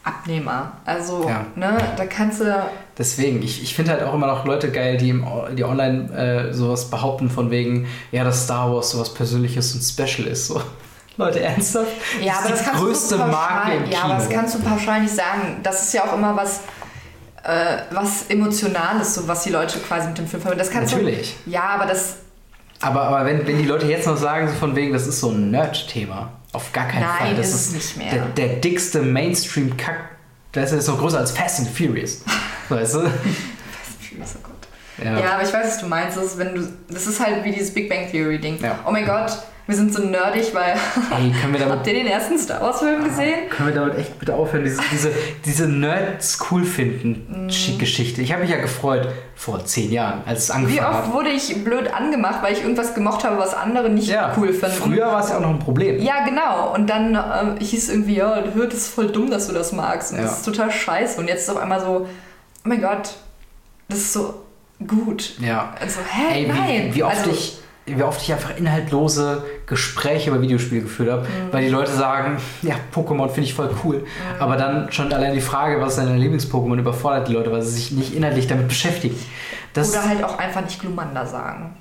Abnehmer. Also, Ja. ne, da kannst du. deswegen, ich, ich finde halt auch immer noch Leute geil, die, im, die online äh, sowas behaupten von wegen, ja, dass Star Wars sowas Persönliches und Special ist. So. Leute, ernsthaft? Ja, aber ist das die kannst größte du Marke im Ja, aber das Kino. kannst du pauschal nicht sagen. Das ist ja auch immer was, äh, was Emotionales, so was die Leute quasi mit dem Film verbinden. Das kannst Natürlich. Du, ja, aber das. Aber, aber wenn, wenn die Leute jetzt noch sagen, so von wegen, das ist so ein Nerd-Thema, auf gar keinen Nein, Fall. Das ist es nicht mehr. Der, der dickste Mainstream-Kack, das ist noch größer als Fast and Furious. Weißt du? Oh Gott. Ja. Ja. aber ich weiß, was du meinst. Das ist, wenn du, das ist halt wie dieses Big Bang Theory Ding. Ja. Oh mein Gott, Wir sind so nerdig, weil. Ey, können wir damit, Habt ihr den ersten Star Wars-Film gesehen? können wir damit echt bitte aufhören, diese, diese, diese Nerds cool finden Mm. Geschichte. Ich habe mich ja gefreut vor zehn Jahren, als es Wie angefangen oft hat. wurde ich blöd angemacht, weil ich irgendwas gemocht habe, was andere nicht Ja, cool finden? früher war es ja auch noch ein Problem. Ja, genau. Und dann ähm, hieß irgendwie, ja, das ist voll dumm, dass du das magst. Und Ja. das ist total scheiße. Und jetzt ist auf einmal so, oh mein Gott, das ist so gut. Ja. Also, hä? Ey, Nein. wie, wie, oft also, ich, wie oft ich einfach inhaltlose Gespräche über Videospiele geführt habe, Mhm. weil die Leute sagen, ja, Pokémon finde ich voll cool. Aber dann schon allein die Frage, was ist dein Lieblings-Pokémon, überfordert die Leute, weil sie sich nicht inhaltlich damit beschäftigen. Das, Oder halt auch einfach nicht Glumanda sagen.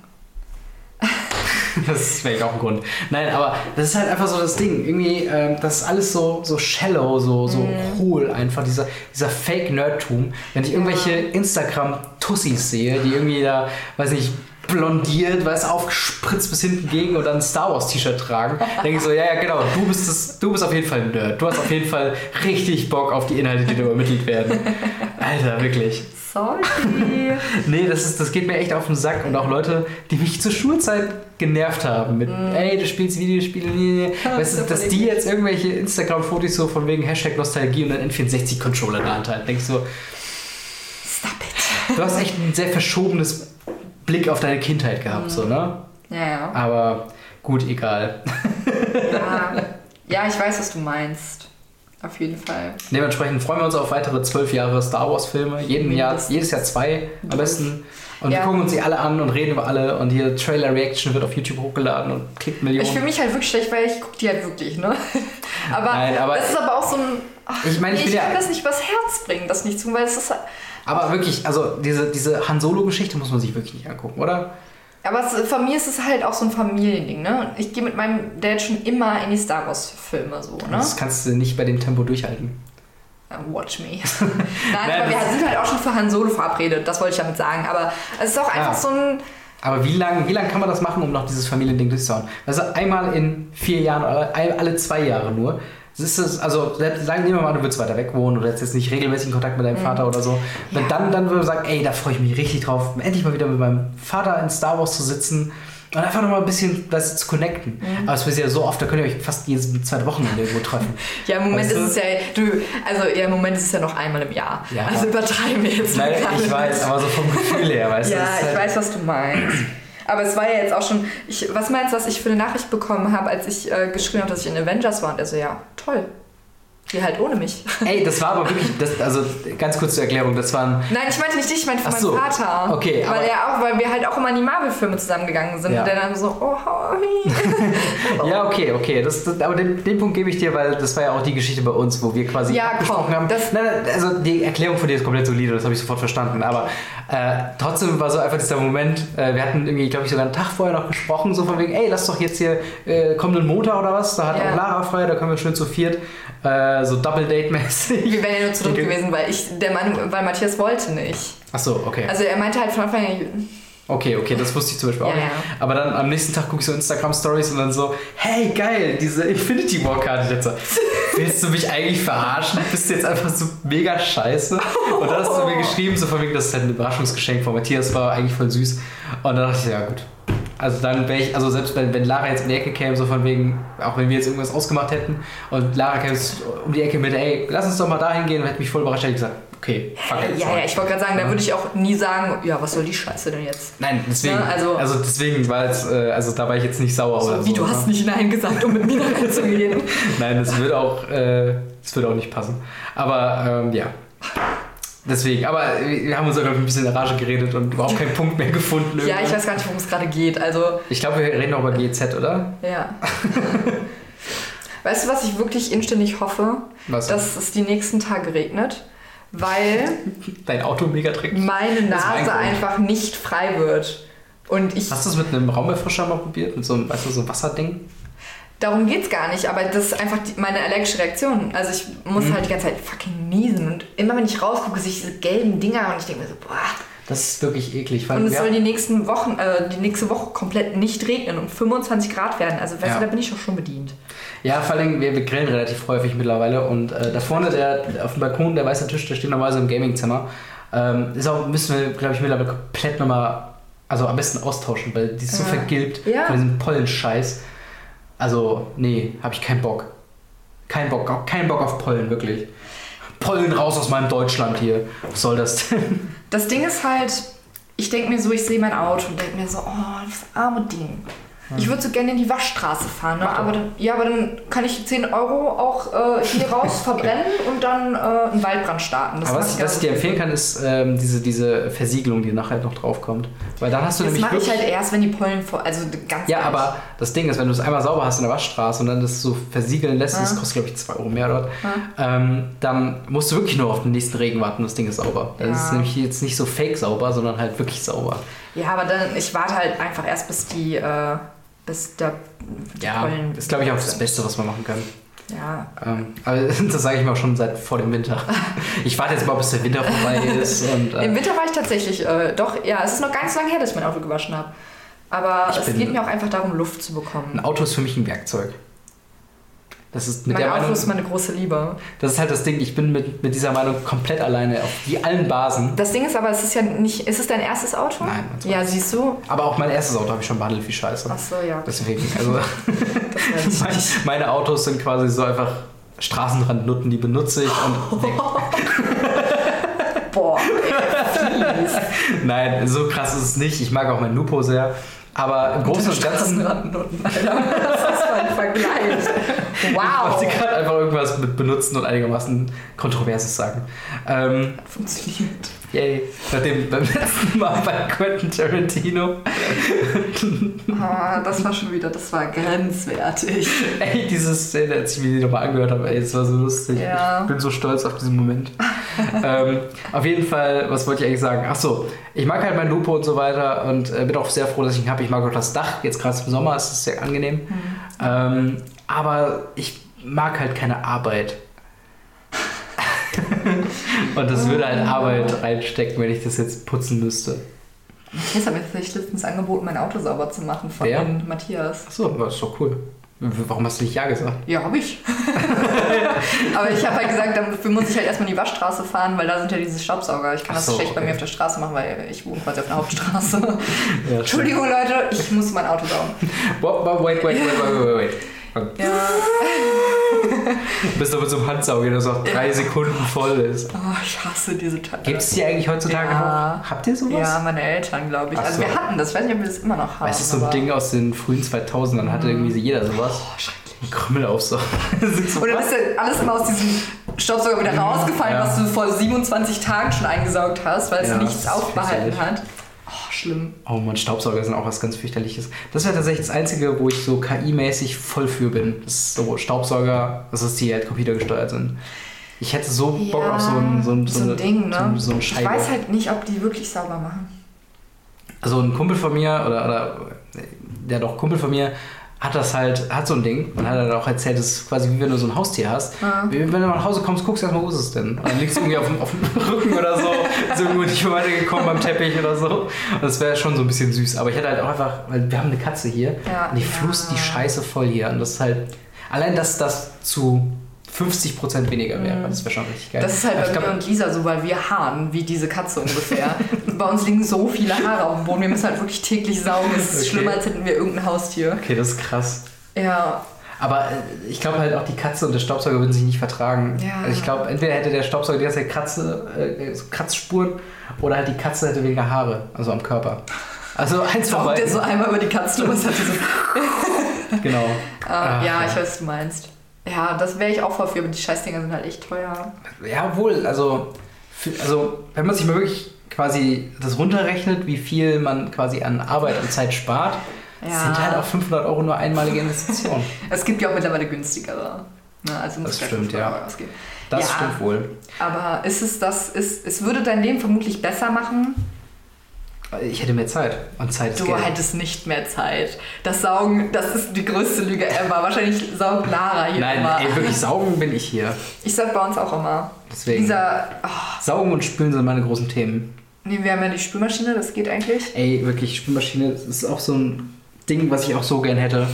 das ist vielleicht auch ein Grund. Nein, aber das ist halt einfach so das Ding. Irgendwie, ähm, das ist alles so, so shallow, so, so Mhm. hohl einfach, dieser, dieser Fake-Nerdtum. Wenn ich irgendwelche Instagram-Tussis sehe, die irgendwie da, weiß nicht, blondiert, weiß aufgespritzt bis hinten gegen und dann ein Star Wars T-Shirt tragen, denke ich so, ja, ja, genau, du bist, das, du bist auf jeden Fall ein Nerd. Du hast auf jeden Fall richtig Bock auf die Inhalte, die da übermittelt werden. Alter, wirklich. Sorry. Nee, das, ist, das geht mir echt auf den Sack. Und auch Leute, die mich zur Schulzeit genervt haben mit, ey, du spielst Videospiele. Nee, nee. Ja, Weißt du, das dass ist die jetzt irgendwelche Instagram-Fotos so von wegen Hashtag Nostalgie und dann N64-Controller in der Hand halten. Denk ich so, Stop it. du hast echt ein sehr verschobenes Blick auf deine Kindheit gehabt, so, ne? Ja, ja. Aber gut, egal. ja. Ja, ich weiß, was du meinst. Auf jeden Fall. Dementsprechend freuen wir uns auf weitere zwölf Jahre Star Wars-Filme. Jeden Jahr, Mindestens. jedes Jahr zwei am besten. Und Ja. wir gucken uns die alle an und reden über alle. Und hier Trailer-Reaction wird auf YouTube hochgeladen und klickt Millionen. Ich fühle mich halt wirklich schlecht, weil ich gucke die halt wirklich, ne? Aber, Nein, aber- das ist aber auch so ein. Ach, Ich meine, ich nee, will ich ja- kann das nicht übers Herz bringen, das nicht zu, weil es ist. Aber wirklich, also diese, diese Han Solo-Geschichte muss man sich wirklich nicht angucken, oder? Aber es, von mir ist es halt auch so ein Familiending, ne? Ich gehe mit meinem Dad schon immer in die Star Wars-Filme so, ne? Das kannst du nicht bei dem Tempo durchhalten. Uh, Watch me. Nein, Nein, aber wir sind halt auch schon für Han Solo verabredet, das wollte ich damit sagen. Aber es ist auch einfach Ja. so ein. Aber wie lange wie lang kann man das machen, um noch dieses Familiending durchzuhauen? Also einmal in vier Jahren oder alle zwei Jahre nur. Das ist also sagen wir mal, du würdest weiter weg wohnen oder jetzt nicht regelmäßigen Kontakt mit deinem Vater oder so. Ja. dann, dann würde man sagen, ey, da freue ich mich richtig drauf, endlich mal wieder mit meinem Vater in Star Wars zu sitzen und einfach nochmal ein bisschen was zu connecten. Aber es ist ja so oft, da könnt ihr euch fast jedes zweite Wochenende irgendwo treffen. Ja, im Moment Weißt du? ist es ja. Du, also ja, im Moment ist es ja noch einmal im Jahr. Ja. Also übertreiben wir jetzt Nein, ich weiß, aber so vom Gefühl her, weißt du? Ja, das ist ich halt- weiß, was du meinst. Aber es war ja jetzt auch schon. Ich, was meinst du, was ich für eine Nachricht bekommen habe, als ich äh, geschrieben habe, dass ich in Avengers war? Und er so, ja, toll. Geh halt ohne mich. Ey, das war aber wirklich, das, also ganz kurz zur Erklärung, das waren Nein, ich meinte nicht dich, ich meinte meinen so. Vater. Okay, weil er auch, weil wir halt auch immer in die Marvel-Filme zusammengegangen sind. Ja. Und der dann so, oh, hi. Ja, okay, okay. Das, das, aber den, den Punkt gebe ich dir, weil das war ja auch die Geschichte bei uns, wo wir quasi Ja, abgesprochen komm, haben. das- nein, nein, also die Erklärung von dir ist komplett solide, das habe ich sofort verstanden. Aber äh, trotzdem war so einfach dieser Moment, äh, wir hatten irgendwie, glaube ich, sogar einen Tag vorher noch gesprochen, so von wegen, ey, lass doch jetzt hier äh, kommenden Montag oder was, da hat Ja. auch Lara frei, da können wir schön zu viert, äh, so Double-Date-mäßig. Wir wären ja nur zu dritt Okay. gewesen, weil ich der Meinung, weil Matthias wollte nicht. Achso, okay. Also er meinte halt von Anfang an, Okay, okay, das wusste ich zum Beispiel auch nicht. ja. Aber dann am nächsten Tag gucke ich so Instagram-Stories und dann so, hey, geil, diese Infinity War-Karte jetzt. so, Willst du mich eigentlich verarschen? Bist du jetzt einfach so mega scheiße? Und dann hast du mir geschrieben, so von wegen, dass es halt ein Überraschungsgeschenk von Matthias war, eigentlich voll süß. Und dann dachte ich, ja gut. Also dann wäre ich, also selbst wenn, wenn Lara jetzt in die Ecke käme, so von wegen, auch wenn wir jetzt irgendwas ausgemacht hätten und Lara käme um die Ecke mit, ey, lass uns doch mal dahin gehen hätte mich voll überrascht, hätte ich gesagt, okay, fuck it. ja, ja, ich wollte gerade sagen, da würde ich auch nie sagen, ja, was soll die Scheiße denn jetzt? Nein, deswegen. Ja, also, also- deswegen war es, äh, also da war ich jetzt nicht sauer oder so. Wie, du ne? hast nicht Nein gesagt, um mit mir reinzugehen. Nein, das wird auch, äh, das wird auch nicht passen. Aber ähm, ja. Deswegen, aber wir haben uns ich, ein bisschen in der Rage geredet und überhaupt keinen Punkt mehr gefunden. Ja, ich weiß gar nicht, worum es gerade geht. Also, Ich glaube, wir reden auch über GZ, oder? ja. weißt du, was ich wirklich inständig hoffe? Was? Dass es die nächsten Tage regnet, weil Dein Auto mega trägt. meine Nase einfach nicht frei wird. Und ich, Hast du es mit einem Raumerfrischer mal probiert? Mit so einem, weißt du, so einem Wasserding? darum geht's gar nicht, aber das ist einfach die, meine allergische Reaktion. Also ich muss Mhm. halt die ganze Zeit fucking niesen und immer wenn ich rausgucke, sehe ich diese gelben Dinger und ich denke mir so, boah. Das ist wirklich eklig. Und es soll die nächsten Wochen, äh, die nächste Woche komplett nicht regnen und 25 Grad werden. Also weißt Ja. du, da bin ich doch schon bedient. Ja, vor allem, wir, wir grillen relativ häufig mittlerweile und äh, da vorne der, auf dem Balkon, der weiße Tisch, der steht normalerweise im Gamingzimmer. Ähm, ist auch, müssen wir, glaube ich, mittlerweile komplett nochmal, also am besten austauschen, weil die ist so Ja. vergilbt Ja. von diesem Pollenscheiß. Also, nee, habe ich keinen Bock. Kein Bock, keinen Bock auf Pollen, wirklich. Pollen raus aus meinem Deutschland hier. Was soll das denn? Das Ding ist halt, ich denke mir so, ich sehe mein Auto und denke mir so, oh, das arme Ding. Ich würde so gerne in die Waschstraße fahren, ne? aber dann, ja, aber dann kann ich 10 Euro auch äh, hier raus verbrennen und dann äh, einen Waldbrand starten. Das aber was, was ich dir empfehlen kann, ist ähm, diese, diese Versiegelung, die nachher noch drauf kommt. Weil dann hast du das nämlich. Das mache ich halt erst, wenn die Pollen vor. Also ganz Ja, ehrlich. aber das Ding ist, wenn du es einmal sauber hast in der Waschstraße und dann das so versiegeln lässt, ja. das kostet glaube ich 2 Euro mehr dort, ja. ähm, dann musst du wirklich nur auf den nächsten Regen warten und das Ding ist sauber. Das ja. ist nämlich jetzt nicht so fake sauber, sondern halt wirklich sauber. Ja, aber dann, ich warte halt einfach erst, bis die. Äh bis der Ja, Pollen ist glaube ich auch das Beste, was man machen kann. Ja. Ähm, aber das sage ich mir auch schon seit vor dem Winter. Ich warte jetzt mal, bis der Winter vorbei ist. Und, äh Im Winter war ich tatsächlich, äh, doch, ja, es ist noch ganz lange her, dass ich mein Auto gewaschen habe. Aber es geht mir auch einfach darum, Luft zu bekommen. Ein Auto ist für mich ein Werkzeug. Das ist mit mein der Auto Meinung, ist meine große Liebe. Das ist halt das Ding, ich bin mit, mit dieser Meinung komplett alleine auf die allen Basen. Das Ding ist aber, es ist ja nicht. Ist es dein erstes Auto? Nein. Ja, siehst du? Aber auch mein erstes Auto habe ich schon behandelt wie Scheiße. Ach so, ja. Deswegen, also. meine, meine Autos sind quasi so einfach Straßenrandnutten, die benutze ich und. Boah, ey, Nein, so krass ist es nicht. Ich mag auch mein Lupo sehr. Aber im Großen und Ganzen. Alter. Das ist mein Vergleich. Wow. Ich gerade einfach irgendwas mit benutzen und einigermaßen Kontroverses sagen. Ähm, Funktioniert. Yay. Nachdem beim letzten Mal bei Quentin Tarantino. oh, das war schon wieder, das war grenzwertig. Ey, diese Szene, als ich mir die nochmal angehört habe, ey, es war so lustig. Ja. Ich bin so stolz auf diesen Moment. ähm, auf jeden Fall, was wollte ich eigentlich sagen? Achso, ich mag halt mein Lupo und so weiter und äh, bin auch sehr froh, dass ich ihn habe. Ich mag auch das Dach. Jetzt gerade im Sommer ist es sehr angenehm. Mhm. Ähm, aber ich mag halt keine Arbeit. Und das würde halt Arbeit reinstecken, wenn ich das jetzt putzen müsste. Matthias hat mir tatsächlich letztens angeboten, mein Auto sauber zu machen von Wer? Matthias. Achso, das ist doch cool. Warum hast du nicht Ja gesagt? Ja, hab ich. Aber ich habe halt gesagt, dafür muss ich halt erstmal in die Waschstraße fahren, weil da sind ja diese Staubsauger. Ich kann das so, schlecht okay. bei mir auf der Straße machen, weil ich wohne quasi auf der Hauptstraße. Ja, Entschuldigung, Leute, ich muss mein Auto saugen. Wait, wait, wait, wait, wait, wait. Ja. Du bist doch mit so einem Handsauger, so auf drei Sekunden voll ist. Oh, ich hasse diese Teile. Gibt es die eigentlich heutzutage ja. noch? Habt ihr sowas? Ja, meine Eltern, glaube ich. Ach also so. wir hatten das, ich weiß nicht, ob wir das immer noch haben. Das ist so ein Ding aus den frühen 2000ern, hatte mhm. irgendwie jeder sowas. Oh, schrecklich. Krümmel aufsaugen. so, Und dann ist ja alles immer aus diesem Staubsauger wieder rausgefallen, ja. was du vor 27 Tagen schon eingesaugt hast, weil es ja, nichts aufbehalten hat. Oh, schlimm. Oh man, Staubsauger sind auch was ganz fürchterliches. Das wäre tatsächlich das Einzige, wo ich so KI-mäßig voll für bin. Das ist so Staubsauger, das ist die halt computergesteuert sind. Ich hätte so Bock ja, auf so ein, so ein, so ein Ding, ne? So, so ein Scheibe. Ich weiß halt nicht, ob die wirklich sauber machen. Also ein Kumpel von mir, oder, oder der doch Kumpel von mir, hat das halt, hat so ein Ding und hat dann auch erzählt, es ist quasi wie wenn du so ein Haustier hast. Ja. Wenn du nach Hause kommst, guckst du erstmal, wo ist es denn? Und dann liegst du irgendwie auf dem, auf dem Rücken oder so, ist irgendwo nicht weitergekommen beim Teppich oder so. Und das wäre schon so ein bisschen süß. Aber ich hätte halt auch einfach, weil wir haben eine Katze hier ja. und die flust die Scheiße voll hier. Und das ist halt, allein dass das zu 50% weniger wäre. Das wäre schon richtig geil. Das ist halt bei glaub, mir und Lisa so, weil wir haaren wie diese Katze ungefähr. bei uns liegen so viele Haare auf dem Boden. Wir müssen halt wirklich täglich saugen. Es ist okay. schlimmer, als hätten wir irgendein Haustier. Okay, das ist krass. Ja. Aber äh, ich glaube halt auch die Katze und der Staubsauger würden sich nicht vertragen. Ja. Also ich glaube, entweder hätte der Staubsauger die ganze Zeit Kratze, äh, Kratzspuren oder halt die Katze hätte weniger Haare, also am Körper. Also eins von beiden. der so einmal über die Katze drüber hat so. genau. Uh, ja, ich weiß, was du meinst. Ja, das wäre ich auch voll für, aber die Scheißdinger sind halt echt teuer. Ja, wohl. Also, also wenn man sich mal wirklich quasi das runterrechnet, wie viel man quasi an Arbeit und Zeit spart, ja. sind halt auch 500 Euro nur einmalige Investitionen. es gibt ja auch mittlerweile günstigere. Ne? Also das stimmt, ja. Das ja, stimmt wohl. Aber ist es das, ist, es würde dein Leben vermutlich besser machen, ich hätte mehr Zeit und Zeit ist Du Geld. hättest nicht mehr Zeit. Das Saugen, das ist die größte Lüge ever. Wahrscheinlich saugt Lara hier Nein, immer. ey, wirklich saugen bin ich hier. Ich sag bei uns auch immer. Deswegen. Dieser, oh. Saugen und Spülen sind meine großen Themen. Nee, wir haben ja die Spülmaschine, das geht eigentlich. Ey, wirklich, Spülmaschine, das ist auch so ein Ding, was ich auch so gern hätte.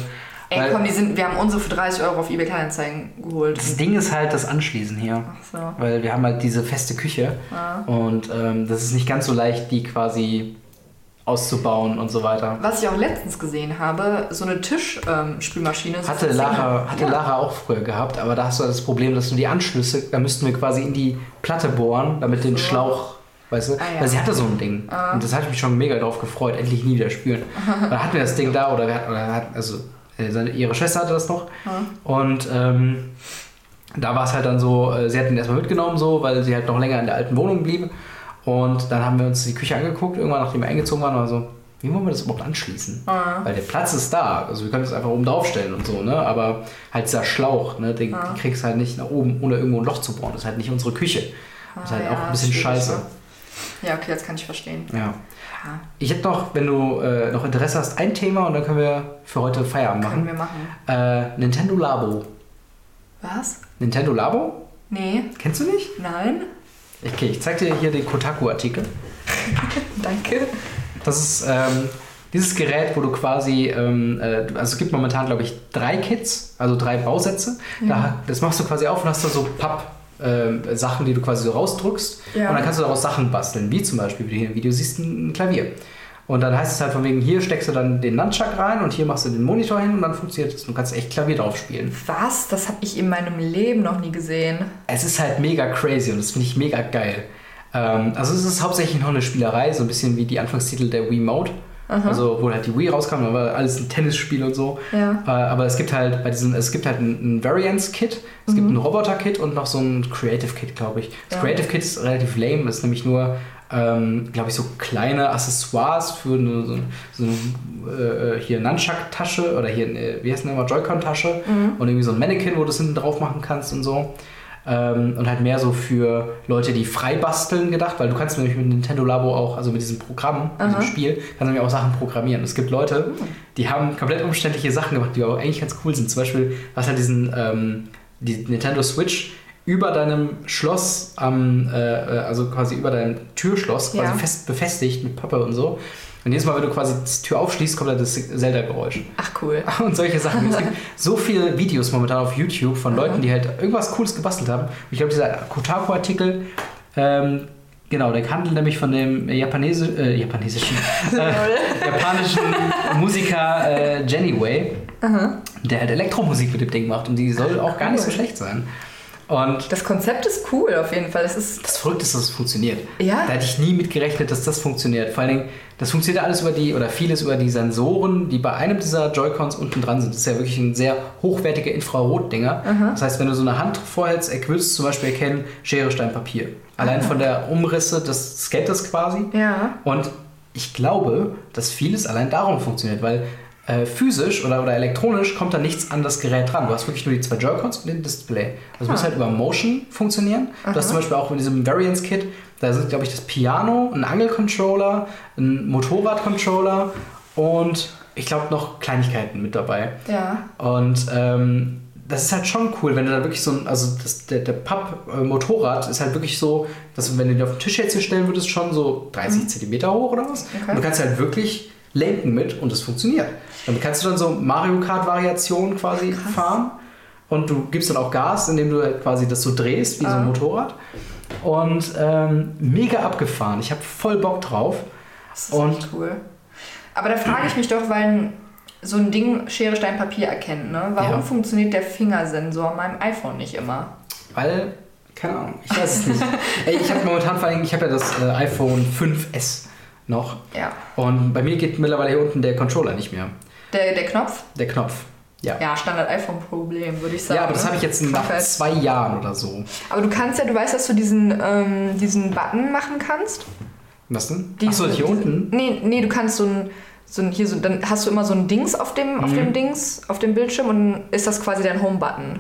Ey, komm, die sind, wir haben unsere für 30 Euro auf eBay Kleinanzeigen geholt. Das Ding ist halt das Anschließen hier. Ach so. Weil wir haben halt diese feste Küche. Ja. Und ähm, das ist nicht ganz so leicht, die quasi auszubauen und so weiter. Was ich auch letztens gesehen habe, so eine Tischspülmaschine. so Hatte Lara, hatte ja. Lara auch früher gehabt, aber da hast du das Problem, dass du die Anschlüsse, da müssten wir quasi in die Platte bohren, damit den. Schlauch, weißt du, Ah, ja. weil sie hatte so ein Ding. Ah. Und das hatte ich mich schon mega drauf gefreut, endlich nie wieder spülen. dann hatten wir das Ding da, oder, wir hatten, oder hat, also äh, seine, ihre Schwester hatte das noch. Ah. Und ähm, da war es halt dann so, äh, sie hat ihn erstmal mitgenommen, so, weil sie halt noch länger in der alten Wohnung blieb. Und dann haben wir uns die Küche angeguckt, irgendwann nachdem wir eingezogen waren, war so, wie wollen wir das überhaupt anschließen? Ah. Weil der Platz ist da, also wir können es einfach oben draufstellen und so, ne? Aber halt dieser Schlauch, ne? Den, Ah. den kriegst du halt nicht nach oben, ohne irgendwo ein Loch zu bohren. Das ist halt nicht unsere Küche. Das ist halt Ah, auch ja, ein bisschen scheiße. Ja, okay, jetzt kann ich verstehen. Ja. Ja. Ich hätte noch, wenn du äh, noch Interesse hast, ein Thema und dann können wir für heute Feierabend Können machen. wir machen. Äh, Nintendo Labo. Was? Nintendo Labo? Nee, Kennst du nicht? nein. Okay, ich zeig dir hier den Kotaku-Artikel. Danke. Das ist ähm, dieses Gerät, wo du quasi, ähm, äh, also es gibt momentan, glaube ich, drei Kits, also drei Bausätze. Da, das machst du quasi auf und hast da so Papp-Sachen, die du quasi so rausdrückst. Ja. Und dann kannst du daraus Sachen basteln, wie zum Beispiel, wie du hier im Video siehst, ein Klavier. Und dann heißt es halt von wegen, hier steckst du dann den Nunchuck rein und hier machst du den Monitor hin und dann funktioniert es. Du kannst echt Klavier drauf spielen. Was? Das habe ich in meinem Leben noch nie gesehen. Es ist halt mega crazy und das finde ich mega geil. Ähm, also es ist hauptsächlich noch eine Spielerei, so ein bisschen wie die Anfangstitel der Wii Mode. Also wo halt die Wii rauskam, da war alles ein Tennisspiel und so. Ja. Äh, aber es gibt halt bei diesen, es gibt halt ein, ein Variance-Kit, es gibt ein Roboter-Kit und noch so ein Creative-Kit, glaube ich. Das Ja. Creative-Kit ist relativ lame, ist nämlich nur, ähm, glaube ich, so kleine Accessoires für eine, so, so eine äh, hier Nunchuck-Tasche oder hier, äh, wie heißt denn immer, Joy-Con-Tasche und irgendwie so ein Mannequin, wo du das hinten drauf machen kannst und so. Ähm, und halt mehr so für Leute, die frei basteln gedacht, weil du kannst nämlich mit Nintendo Labo auch, also mit diesem Programm, diesem Aha. Spiel, kannst du nämlich auch Sachen programmieren. Es gibt Leute, die haben komplett umständliche Sachen gemacht, die aber eigentlich ganz cool sind. Zum Beispiel, was halt diesen, ähm, die Nintendo Switch über deinem Schloss am, äh, äh, also quasi über deinem Türschloss quasi Ja. fest befestigt mit Pappe und so. Und jedes Mal, wenn du quasi die Tür aufschließt, kommt da das Zelda-Geräusch. Ach cool. Und solche Sachen. Es gibt so viele Videos momentan auf YouTube von Leuten, die halt irgendwas Cooles gebastelt haben. Und ich glaube, dieser Kotaku-Artikel, ähm, genau, der handelt nämlich von dem Japanesi äh, japanesischen, äh, japanischen Musiker äh, Jenny Way, der halt Elektromusik mit dem Ding macht. Und die soll auch gar nicht so schlecht sein. Und Das Konzept ist cool auf jeden Fall. Das ist. das Verrückte ist, dass es funktioniert. Ja. Da hätte ich nie mit gerechnet, dass das funktioniert. Vor allen Dingen, das funktioniert alles über die, oder vieles über die Sensoren, die bei einem dieser Joy-Cons unten dran sind. Das ist ja wirklich ein sehr hochwertiger Infrarot-Dinger. Das heißt, wenn du so eine Hand vorhältst, er würdest du zum Beispiel erkennen, Schere, Stein, Papier. Allein von der Umrisse des Skates quasi. Ja. Und ich glaube, dass vieles allein darum funktioniert, weil äh, physisch oder, oder elektronisch kommt da nichts an das Gerät dran. Du hast wirklich nur die zwei Joy-Cons und den Display. Also muss Ah. halt über Motion funktionieren. Du hast zum Beispiel auch in diesem Variance-Kit, da sind, glaube ich, das Piano, ein Angelcontroller, ein Motorradcontroller und ich glaube noch Kleinigkeiten mit dabei. Ja. Und ähm, das ist halt schon cool, wenn du da wirklich so ein, also das, der, der Papp-Motorrad ist halt wirklich so, dass wenn du den auf den Tisch jetzt hier stellen würdest, schon so 30 Zentimeter hoch oder was. Okay. Und du kannst halt wirklich lenken mit und es funktioniert. Damit kannst du dann so Mario Kart-Variationen quasi Krass. fahren und du gibst dann auch Gas, indem du halt quasi das so drehst, wie so Ah. ein Motorrad. Und ähm, mega abgefahren. Ich habe voll Bock drauf. Das ist Und- cool. Aber da frage ich mich doch, weil so ein Ding Schere, Stein, Papier erkennt, ne? Warum Ja. funktioniert der Fingersensor an meinem iPhone nicht immer? Weil, keine Ahnung, ich weiß es nicht. Ich habe momentan vor allem, ich habe ja das äh, iPhone 5S noch. Ja. Und bei mir geht mittlerweile hier unten der Controller nicht mehr. Der, der Knopf? Der Knopf. Ja. Ja, Standard-iPhone-Problem, würde ich sagen. Ja, aber das ne? habe ich jetzt nach Krankheit. zwei Jahren oder so. Aber du kannst ja, du weißt, dass du diesen, ähm, diesen Button machen kannst. Was denn? Diese- Achso, hier unten? Nee, nee, du kannst so ein, so ein, hier so, dann hast du immer so ein Dings auf dem, auf Mhm. dem Dings, auf dem Bildschirm und ist das quasi dein Home-Button.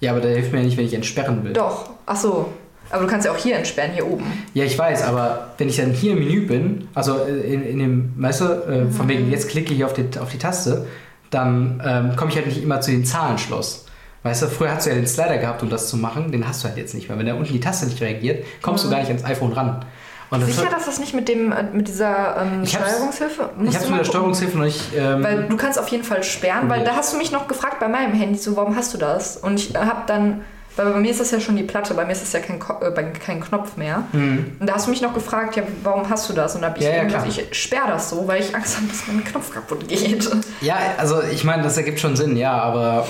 Ja, aber der hilft mir ja nicht, wenn ich entsperren will. Doch, ach so. Aber du kannst ja auch hier entsperren, hier oben. Ja, ich weiß, aber wenn ich dann hier im Menü bin, also äh, in, in dem, weißt du, äh, von wegen, jetzt klicke ich auf die, auf die Taste, dann ähm, komme ich halt nicht immer zu den Zahlenschloss. Weißt du, früher hast du ja den Slider gehabt, um das zu machen, den hast du halt jetzt nicht mehr. Wenn da unten die Taste nicht reagiert, kommst du gar nicht ans iPhone ran. Und das Sicher, hat- dass das nicht mit, dem, äh, mit dieser ähm, Ich hab's- Steuerungshilfe? ich habe mit der. Steuerungshilfe noch nicht. Ähm, Weil du kannst auf jeden Fall sperren, weil da hast du mich noch gefragt bei meinem Handy, so warum hast du das? Und ich habe dann Weil bei mir ist das ja schon die Platte, bei mir ist das ja kein, Ko äh, kein Knopf mehr. Mhm. Und da hast du mich noch gefragt, ja, warum hast du das? Und da habe ich Ja, ja, gesagt, ich sperre das so, weil ich Angst habe, dass mein Knopf kaputt geht. Ja, also ich meine, das ergibt schon Sinn, ja, aber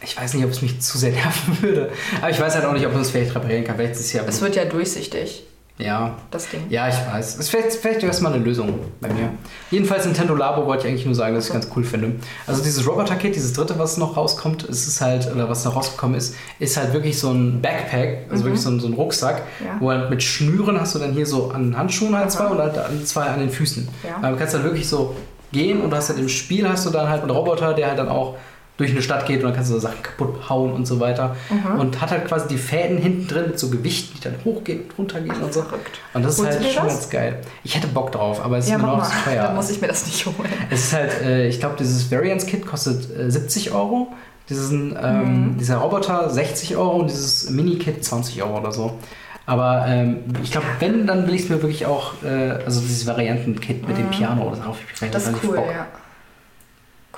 ich weiß nicht, ob es mich zu sehr nerven würde. Aber ich weiß halt auch nicht, ob man es vielleicht reparieren kann. Vielleicht ist es ja. Es wird ja durchsichtig, Ja, das Ding. ja, ich weiß. Es ist vielleicht, vielleicht erstmal eine Lösung bei mir. Jedenfalls Nintendo Labo wollte ich eigentlich nur sagen, dass ich ganz cool finde. Also dieses Roboter-Kit, dieses dritte, was noch rauskommt, es ist halt, oder was noch rausgekommen ist, ist halt wirklich so ein Backpack, also wirklich so ein, so ein Rucksack, Ja. wo halt mit Schnüren hast du dann hier so an Handschuhen halt zwei und halt an zwei an den Füßen. Ja. Aber du kannst dann wirklich so gehen und du hast halt im Spiel hast du dann halt einen Roboter, der halt dann auch durch eine Stadt geht und dann kannst du so Sachen kaputt hauen und so weiter. Mhm. Und hat halt quasi die Fäden hinten drin mit so Gewichten, die dann hochgehen und runtergehen und so. Verrückt. Und das ist Holst halt du dir schon das? ganz geil. Ich hätte Bock drauf, aber es ist Ja, mir mach noch zu teuer. Dann muss ich mir das nicht holen. Es ist halt, äh, ich glaube, dieses Variance-Kit kostet äh, 70 Euro. Diesen, ähm, Mhm. Dieser Roboter 60 Euro und dieses Mini-Kit 20 Euro oder so. Aber ähm, ich glaube, wenn, dann will ich es mir wirklich auch, äh, also dieses Varianten-Kit mit dem Piano, ich Mhm. Das ist cool, Bock. ja.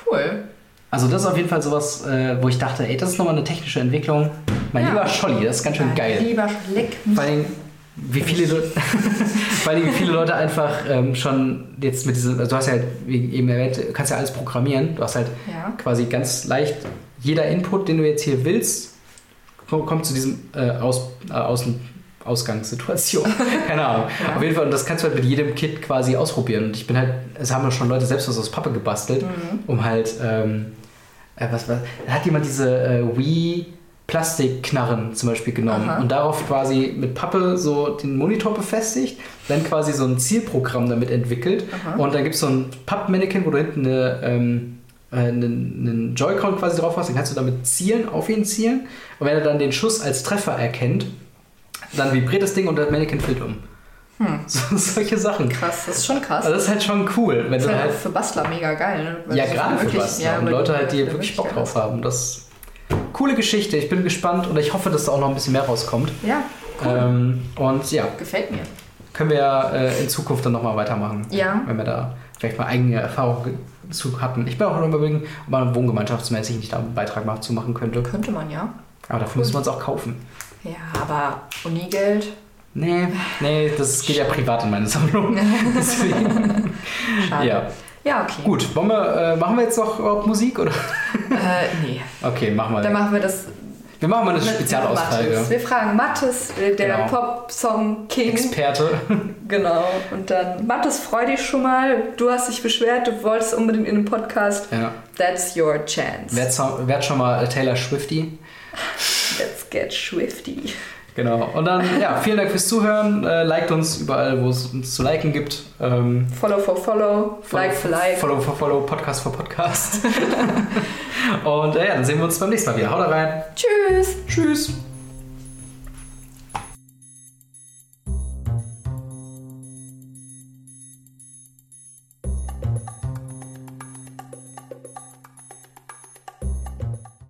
Cool. Also das ist auf jeden Fall sowas, äh, wo ich dachte, ey, das ist nochmal eine technische Entwicklung. Mein Ja. lieber Scholli, das ist ganz schön Mein geil. Lieber Leck. Vor allem, wie viele, vor allem, wie viele Leute einfach ähm, schon jetzt mit diesem, also du hast ja halt, wie eben erwähnt, du kannst ja alles programmieren. Du hast halt Ja. quasi ganz leicht, jeder Input, den du jetzt hier willst, kommt, kommt zu diesem äh, Aus, äh, Außen, Ausgangssituation. Keine Ahnung. Ja. Auf jeden Fall, und das kannst du halt mit jedem Kit quasi ausprobieren. Und ich bin halt, es haben ja schon Leute selbst was aus Pappe gebastelt, Mhm. um halt, ähm, äh, was war, da hat jemand diese äh, Wii Plastikknarren zum Beispiel genommen Aha. und darauf quasi mit Pappe so den Monitor befestigt, dann quasi so ein Zielprogramm damit entwickelt Aha. und dann gibt es so ein Pappmannequin, wo du hinten eine, ähm, äh, einen, einen Joy-Con quasi drauf hast, dann kannst du damit zielen, auf ihn zielen und wenn er dann den Schuss als Treffer erkennt, dann vibriert das Ding und das Mannequin fällt um. Hm. So, solche Sachen. Krass, das ist schon krass. Also das ist halt schon cool, wenn das ist halt halt für Bastler mega geil. Ne? Weil ja, gerade für wirklich- Bastler ja, und Leute halt, die wirklich Bock drauf haben. Das coole Geschichte. Ich bin gespannt und ich hoffe, dass da auch noch ein bisschen mehr rauskommt. Ja, cool. Ähm, und ja, Gefällt mir. können wir ja äh, in Zukunft dann nochmal weitermachen. Ja. Wenn wir da vielleicht mal eigene Erfahrungen zu hatten. Ich bin auch noch überlegen, ob man wohngemeinschaftsmäßig nicht da einen Beitrag mal zu machen könnte. Könnte man ja. Aber dafür müssen wir uns auch kaufen. Ja, aber Unigeld. Nee, nee, das geht ja privat in meine Sammlung. Deswegen. Schade. Ja, Ja, okay. gut. Wollen wir, äh, machen wir jetzt noch überhaupt Musik? Oder? Äh, nee. Okay, machen wir. Dann machen wir das wir machen mal eine Spezialausfrage. Mathis. Wir fragen Mattes, äh, der Genau. Pop-Song-King. Experte. Genau. Und dann, Mattes, freu dich schon mal. Du hast dich beschwert, du wolltest unbedingt in den Podcast. Ja. That's your chance. Werd, werd schon mal Taylor Swifty. Let's get swifty. Genau. Und dann, ja, vielen Dank fürs Zuhören. Äh, liked uns überall, wo es uns zu liken gibt. Ähm, Follow for follow, like for like. Follow for Follow, Podcast for Podcast. Und äh, ja, dann sehen wir uns beim nächsten Mal wieder. Haut rein. Tschüss. Tschüss.